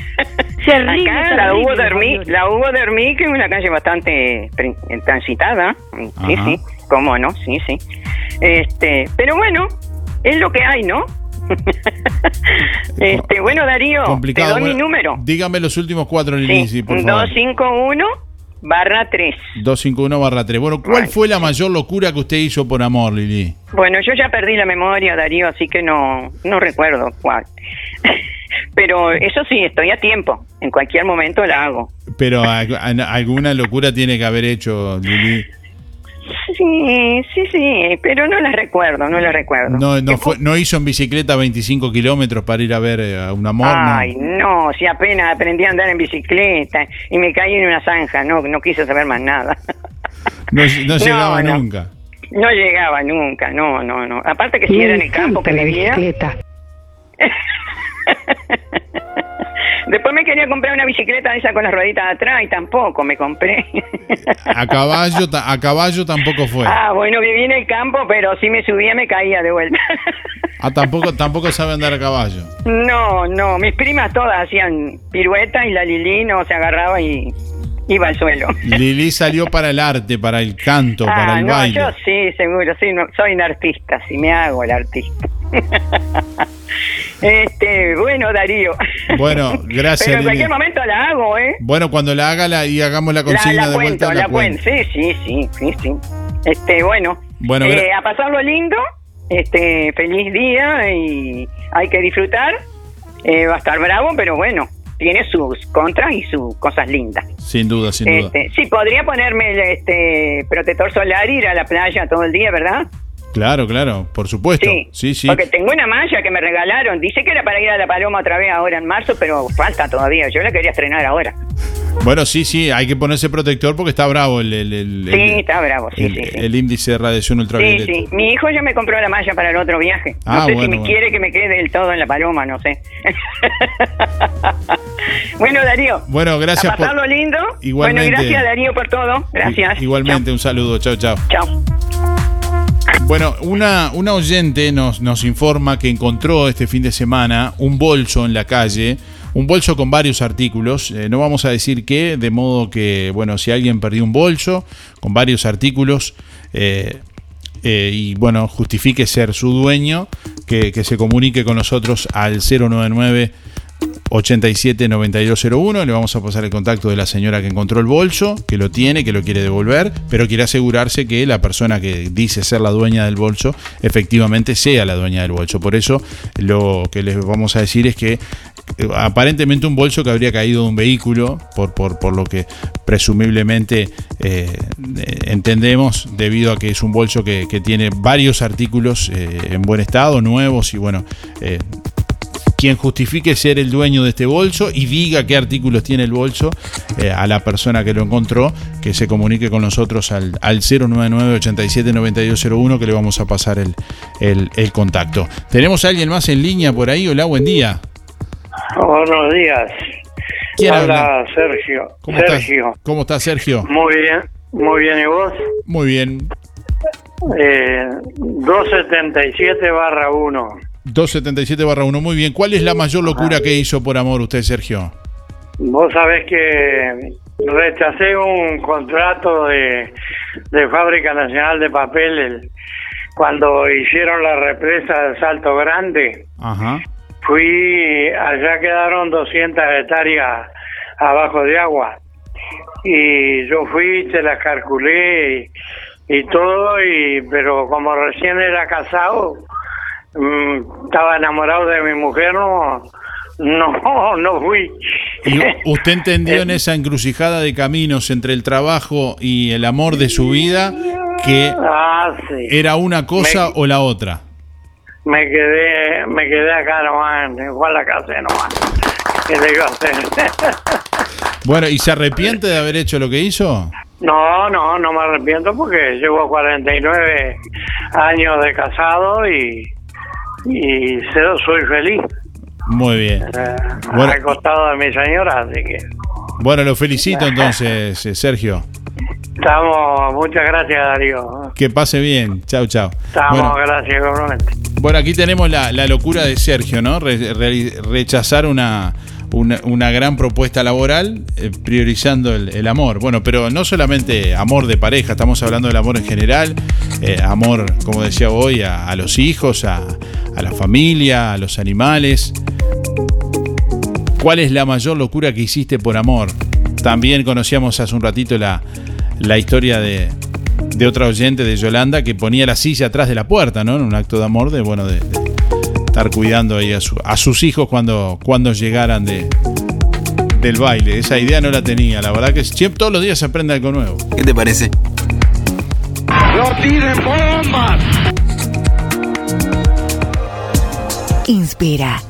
Terrible, Acá la Hugo de Hermí, Manuel. la Hugo de Hermí, que es una calle bastante transitada. Sí, sí, cómo no, sí, sí. Este, pero bueno, es lo que hay, ¿no? este, bueno, Darío, Complicado. te doy mi número. Dígame los últimos cuatro, Lili, sí, por favor. 251 barra 3. 251 barra 3. Bueno, ¿cuál fue la mayor locura que usted hizo por amor, Lili? Bueno, yo ya perdí la memoria, Darío, así que no, no recuerdo cuál. Pero eso sí, estoy a tiempo. En cualquier momento la hago. Pero alguna locura tiene que haber hecho, Lili. Sí, sí, sí, pero no la recuerdo, no la recuerdo. No, no, fue, no hizo en bicicleta 25 kilómetros para ir a ver eh, a un amor, ¿no? Ay, no, si apenas aprendí a andar en bicicleta y me caí en una zanja, no, no quise saber más nada. No, no llegaba no. nunca. No llegaba nunca, no, no, no. Aparte que si era en el campo que vivía. Después me quería comprar una bicicleta esa con las rueditas atrás y tampoco me compré. A caballo, a caballo tampoco fue. Ah, bueno, viví en el campo, pero si me subía me caía de vuelta. Ah, tampoco, tampoco sabe andar a caballo. No, no, mis primas todas hacían piruetas y la Lili no se agarraba y iba al suelo. Lili salió para el arte, para el canto, para ah, el no, baile. yo sí, seguro, sí, no, soy un artista, sí me hago el artista. este, bueno, Darío. Bueno, gracias, Pero en Lili. cualquier momento la hago, ¿eh? Bueno, cuando la haga la, y hagamos la consigna la de cuento, vuelta, la, la cuento. Sí, sí, sí, sí, sí. Este, bueno, Bueno, eh, a pasarlo lindo, este, feliz día y hay que disfrutar. Eh, va a estar bravo, pero bueno, tiene sus contras y sus cosas lindas. Sin duda, sin duda. Este, sí, podría ponerme el este, protector solar y ir a la playa todo el día, ¿verdad? Claro, claro, por supuesto. Sí. Sí, sí. Porque tengo una malla que me regalaron. Dice que era para ir a la Paloma otra vez ahora en marzo, pero falta todavía. Yo la quería estrenar ahora. Bueno, sí, sí, hay que ponerse protector porque está bravo el, el, el- Sí, el- está bravo, sí, sí, sí. el índice de radiación Sí, ultravioleta. sí. Mi hijo ya me compró la malla para el otro viaje. No Ah, sé si me bueno. quiere que me quede del todo en la Paloma, no sé. bueno, Darío. Bueno, gracias a por- pasarlo lindo. Igualmente. Bueno, gracias, Darío, por todo. Gracias. Igualmente, un saludo, chao, chao. Chao. Bueno, una, una oyente nos, nos informa que encontró este fin de semana un bolso en la calle, un bolso con varios artículos, eh, no vamos a decir qué, de modo que, bueno, si alguien perdió un bolso con varios artículos eh, eh, y, bueno, justifique ser su dueño, que, que se comunique con nosotros al 099 879201. Le vamos a pasar el contacto de la señora que encontró el bolso, que lo tiene, que lo quiere devolver, pero quiere asegurarse que la persona que dice ser la dueña del bolso efectivamente sea la dueña del bolso. Por eso lo que les vamos a decir es que eh, aparentemente un bolso que habría caído de un vehículo, por, por, por lo que presumiblemente eh, entendemos, debido a que es un bolso que, que tiene varios artículos eh, en buen estado, nuevos y bueno, eh, quien justifique ser el dueño de este bolso y diga qué artículos tiene el bolso eh, a la persona que lo encontró, que se comunique con nosotros al, al 099-879201 que le vamos a pasar el, el- el contacto. ¿Tenemos a alguien más en línea por ahí? Hola, buen día. Buenos días. ¿Quién Habla Sergio. ¿Cómo Sergio. estás? ¿Cómo estás, Sergio? Muy bien, muy bien. ¿Y vos? Muy bien. Eh, 277 barra 1. 277 barra 1. Muy bien. ¿Cuál es la mayor locura que hizo por amor usted, Sergio? Vos sabés que rechacé un contrato de, de Fábrica Nacional de Papel el- cuando hicieron la represa del Salto Grande. Ajá. Fui, allá quedaron 200 hectáreas abajo de agua. Y yo fui, te las calculé y, y todo, y, pero como recién era casado, estaba enamorado de mi mujer, no, no, no fui. ¿Y usted entendió en esa encrucijada de caminos entre el trabajo y el amor de su vida que Ah, sí. era una cosa Me- o la otra? Me quedé, me quedé acá nomás, igual la casé nomás. ¿Qué le iba a hacer? Bueno, ¿y se arrepiente de haber hecho lo que hizo? No, no, no me arrepiento porque llevo 49 años de casado y, y se- soy feliz Muy bien. eh, Bueno. al costado de mi señora, así que Bueno, lo felicito entonces, eh, Sergio. estamos, muchas gracias Darío, Que pase bien. Chau, chau. estamos, Bueno, gracias igualmente. bueno, aquí tenemos la, la locura de Sergio, ¿no? Re- re- rechazar una, una, una gran propuesta laboral eh, priorizando el, el amor. Bueno, pero no solamente amor de pareja, estamos hablando del amor en general, eh, amor, como decía hoy, a, a los hijos, a, a la familia, a los animales. ¿Cuál es la mayor locura que hiciste por amor? También conocíamos hace un ratito la, la historia de, de otra oyente de Yolanda que ponía la silla atrás de la puerta, ¿no? En un acto de amor, de bueno, de, de estar cuidando ahí a, su- a sus hijos cuando, cuando llegaran de, del baile. Esa idea no la tenía, la verdad que siempre, todos los días se aprende algo nuevo. ¿Qué te parece? ¡No tiren bombas! Inspira.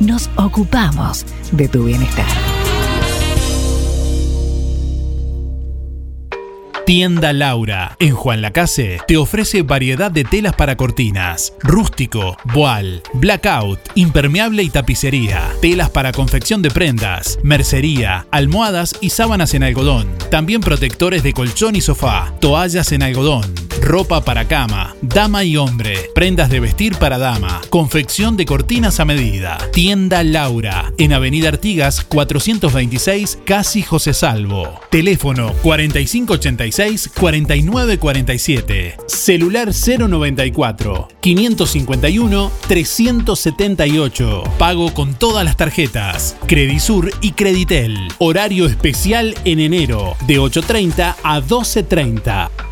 nos ocupamos de tu bienestar. Tienda Laura, en Juan Lacase, te ofrece variedad de telas para cortinas, rústico, voal, blackout, impermeable y tapicería, telas para confección de prendas, mercería, almohadas y sábanas en algodón, también protectores de colchón y sofá, toallas en algodón, ropa para cama, dama y hombre, prendas de vestir para dama, confección de cortinas a medida. Tienda Laura, en Avenida Artigas 426, Casi José Salvo. Teléfono 4586-4947. Celular 094 551 378. Pago con todas las tarjetas. Credisur y Creditel. Horario especial en enero de 8.30 a 12.30.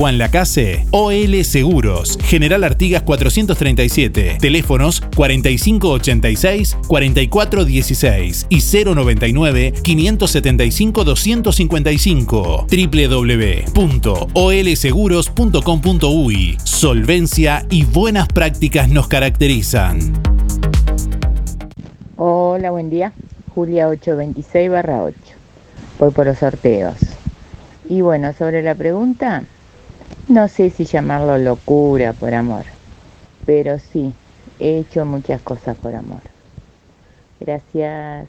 Juan Lacase, OL Seguros, General Artigas 437, teléfonos 4586-4416 y 099-575-255, www.olseguros.com.uy. Solvencia y buenas prácticas nos caracterizan. Hola, buen día. Julia 826 barra 8. Voy por los sorteos. Y bueno, sobre la pregunta, No sé si llamarlo locura por amor, pero sí, he hecho muchas cosas por amor. Gracias.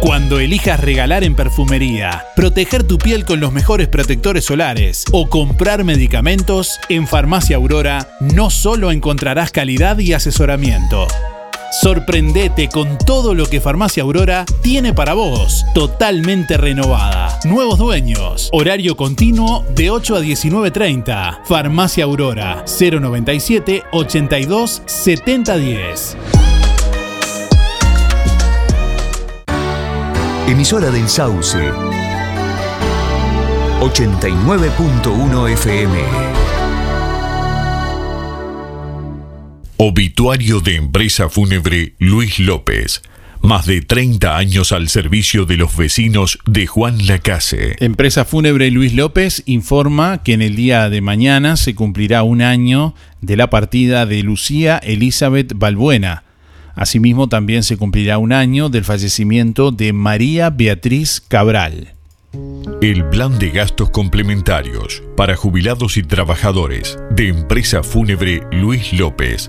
Cuando elijas regalar en perfumería, proteger tu piel con los mejores protectores solares o comprar medicamentos, en Farmacia Aurora no solo encontrarás calidad y asesoramiento. Sorprendete con todo lo que Farmacia Aurora tiene para vos, totalmente renovada. Nuevos dueños, horario continuo de 8 a 19.30. Farmacia Aurora 097 82 7010. Emisora del Sauce. 89.1 FM. Obituario de empresa fúnebre Luis López. Más de 30 años al servicio de los vecinos de Juan Lacase. Empresa Fúnebre Luis López informa que en el día de mañana se cumplirá un año de la partida de Lucía Elizabeth Balbuena. Asimismo, también se cumplirá un año del fallecimiento de María Beatriz Cabral. El plan de gastos complementarios para jubilados y trabajadores de empresa fúnebre Luis López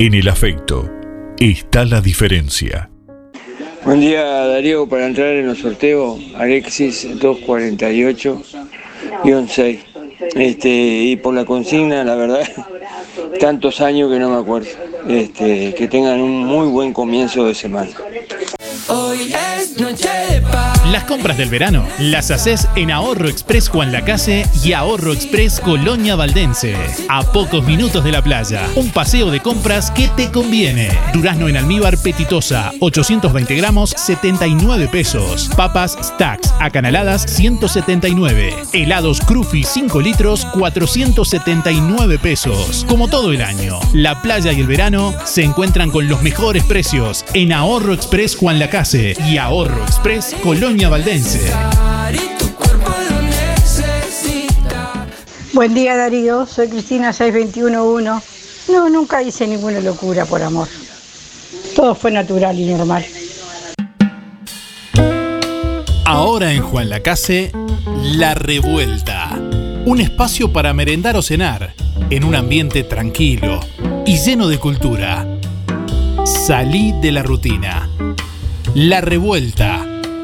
En el afecto está la diferencia. Buen día Darío, para entrar en los sorteos, Alexis 248-6. Este, y por la consigna, la verdad, tantos años que no me acuerdo. Este, que tengan un muy buen comienzo de semana. Hoy es noche de paz. Las compras del verano las haces en Ahorro Express Juan Lacase y Ahorro Express Colonia Valdense. A pocos minutos de la playa. Un paseo de compras que te conviene. Durazno en almíbar petitosa, 820 gramos, 79 pesos. Papas Stacks acanaladas, 179. Helados Cruffy 5 litros, 479 pesos. Como todo el año, la playa y el verano se encuentran con los mejores precios en Ahorro Express Juan Lacase y Ahorro Express Colonia Valdense. Buen día Darío, soy Cristina 6211. No, nunca hice ninguna locura por amor. Todo fue natural y normal. Ahora en Juan Lacase, La Revuelta. Un espacio para merendar o cenar en un ambiente tranquilo y lleno de cultura. Salí de la rutina. La Revuelta,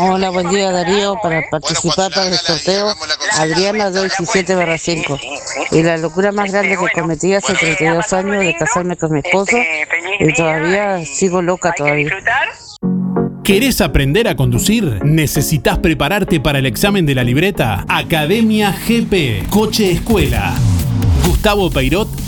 Hola, buen día Darío. Para participar para el sorteo, Adriana 217 barra 5. Y la locura más grande que cometí hace 32 años de casarme con mi esposo y todavía sigo loca todavía. ¿Querés aprender a conducir? ¿Necesitas prepararte para el examen de la libreta? Academia GP, Coche Escuela. Gustavo Peirot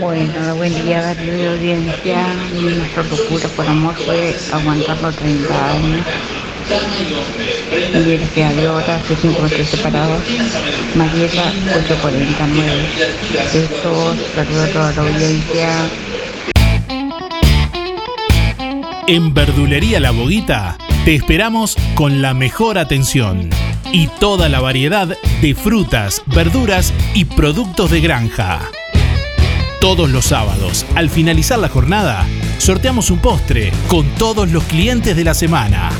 Bueno, buen día, de audiencia. Nuestra locura por amor fue aguantarlo 30 años. Y gracias a Dios ahora 5 meses separados. Mariela 849. Eso, saludo a toda la audiencia. En Verdulería La Boguita te esperamos con la mejor atención y toda la variedad de frutas, verduras y productos de granja. Todos los sábados, al finalizar la jornada, sorteamos un postre con todos los clientes de la semana.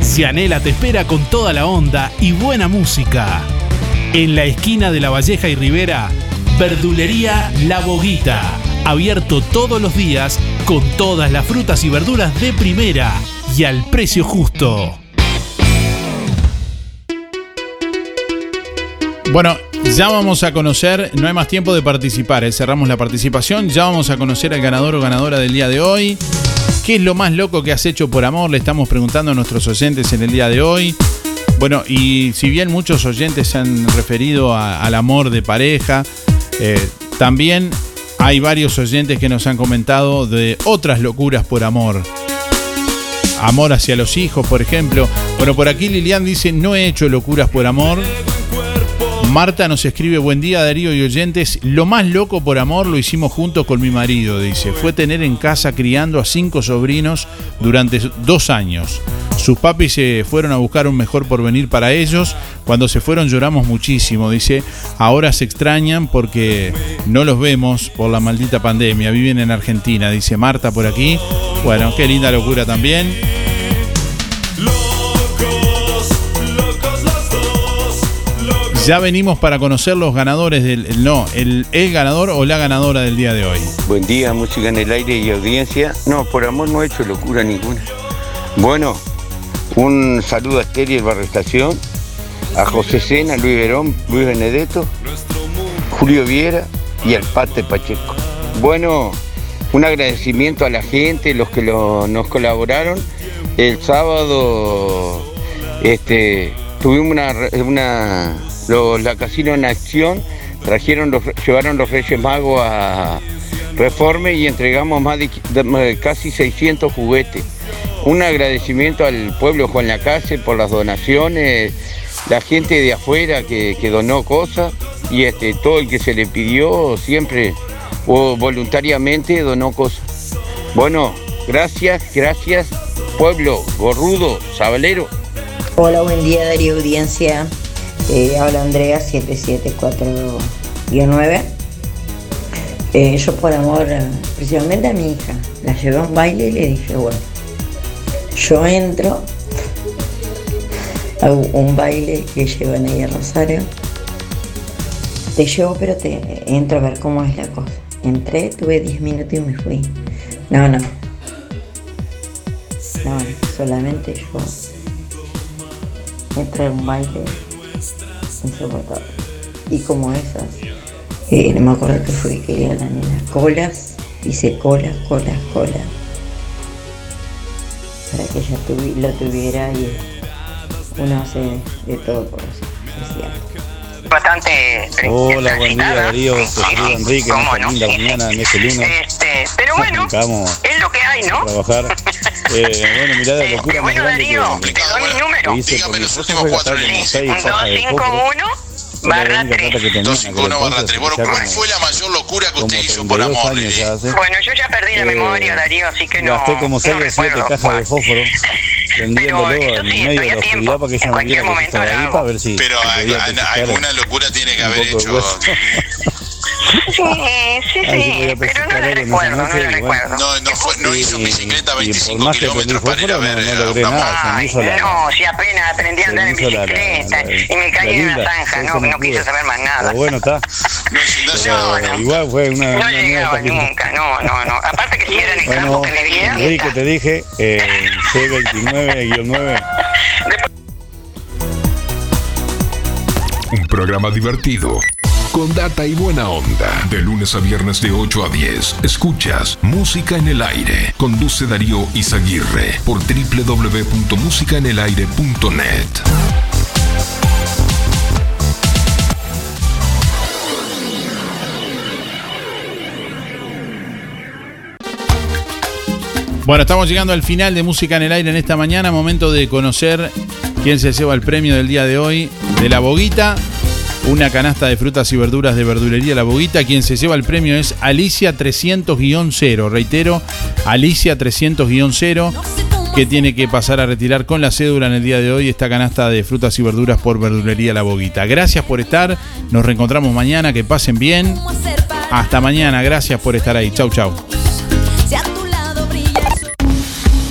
Cianela te espera con toda la onda y buena música. En la esquina de La Valleja y Rivera, Verdulería La Boguita. Abierto todos los días con todas las frutas y verduras de primera y al precio justo. Bueno, ya vamos a conocer, no hay más tiempo de participar, eh, cerramos la participación, ya vamos a conocer al ganador o ganadora del día de hoy. ¿Qué es lo más loco que has hecho por amor? Le estamos preguntando a nuestros oyentes en el día de hoy. Bueno, y si bien muchos oyentes se han referido al amor de pareja, eh, también hay varios oyentes que nos han comentado de otras locuras por amor. Amor hacia los hijos, por ejemplo. Bueno, por aquí Lilian dice, no he hecho locuras por amor. Marta nos escribe, buen día Darío y oyentes, lo más loco por amor lo hicimos juntos con mi marido, dice, fue tener en casa criando a cinco sobrinos durante dos años. Sus papis se fueron a buscar un mejor porvenir para ellos, cuando se fueron lloramos muchísimo, dice, ahora se extrañan porque no los vemos por la maldita pandemia, viven en Argentina, dice Marta por aquí, bueno, qué linda locura también. Ya venimos para conocer los ganadores del. el- No, el, el ganador o la ganadora del día de hoy. Buen día, música en el aire y audiencia. No, por amor no he hecho locura ninguna. Bueno, un saludo a Esther y el Barrio a José Sena, Luis Verón, Luis Benedetto, Julio Viera y al Pate Pacheco. Bueno, un agradecimiento a la gente, los que nos colaboraron. El sábado este, tuvimos una los- la Casino en Acción, trajeron los, llevaron los Reyes Magos a Reforme y entregamos más de, casi 600 juguetes. Un agradecimiento al pueblo Juan Lacase por las donaciones, la gente de afuera que, que donó cosas y este, todo el que se le pidió siempre o voluntariamente donó cosas. Bueno, gracias, gracias, pueblo, gorrudo, sabalero. Hola, buen día Darío Audiencia. Eh, habla Andrea 774-9. Eh, yo por amor, principalmente a mi hija, la llevé a un baile y le dije, bueno, yo entro a un baile que llevan ahí a Rosario. Te llevo, pero te entro a ver cómo es la cosa. Entré, tuve 10 minutos y me fui. No, no. No, solamente yo entré a un baile insoportable. Y como esas, eh, no me acuerdo que fue que era la nena, colas, hice colas, colas, colas, para que ella tuvi- lo tuviera y uno hace de todo por eso, es cierto. bastante Hola, buen día Darío, Enrique en esta linda mañana en este lunes. Este, pero bueno, es lo que hay, ¿no? trabajar. Eh, bueno, mirá la locura más Bueno, grande Darío, que, te doy mi número. que hice por mi esposa fue gastar como 6 cajas de fósforo. 251 Fue la única plata que tenía en aquel entonces, Bueno, ya ¿cuál como- fue la mayor locura que usted hizo por amor? Bueno, yo ya perdí la Eh, memoria, Darío, así que no. Gasté como 6 o 7 cajas de fósforo vendiéndolo en medio de la oscuridad para que ella no viera que yo estaba ahí para ver si Pero alguna locura tiene que haber hecho. Sí, sí, A ver podía pero no lo recuerdo, no lo recuerdo. No, no, fue, no hizo bicicleta Y por más que prendí fósforo, no, no logré nada. Se me hizo la, No, si apenas aprendí a andar me en hizo la, la, bicicleta la- y me la caí en una zanja, no, no quise saber más nada. Pero bueno, está. Pero igual fue una, No una llegaba nunca, no, no, no. Aparte que si era en el Bueno, campo que vivía. Enrique, te dije, eh, C29-9. Un programa divertido. Con data y buena onda. De lunes a viernes de 8 a 10. Escuchas Música en el Aire. Conduce Darío Izaguirre por www.musicaenelaire.net. Bueno, estamos llegando al final de Música en el Aire en esta mañana. Momento de conocer quién se lleva el premio del día de hoy de la Boguita. Una canasta de frutas y verduras de verdulería La Boguita. Quien se lleva el premio es Alicia 300-0. Reitero, Alicia 300-0 que tiene que pasar a retirar con la cédula en el día de hoy esta canasta de frutas y verduras por verdulería La Boguita. Gracias por estar. Nos reencontramos mañana. Que pasen bien. Hasta mañana. Gracias por estar ahí. Chau, chau.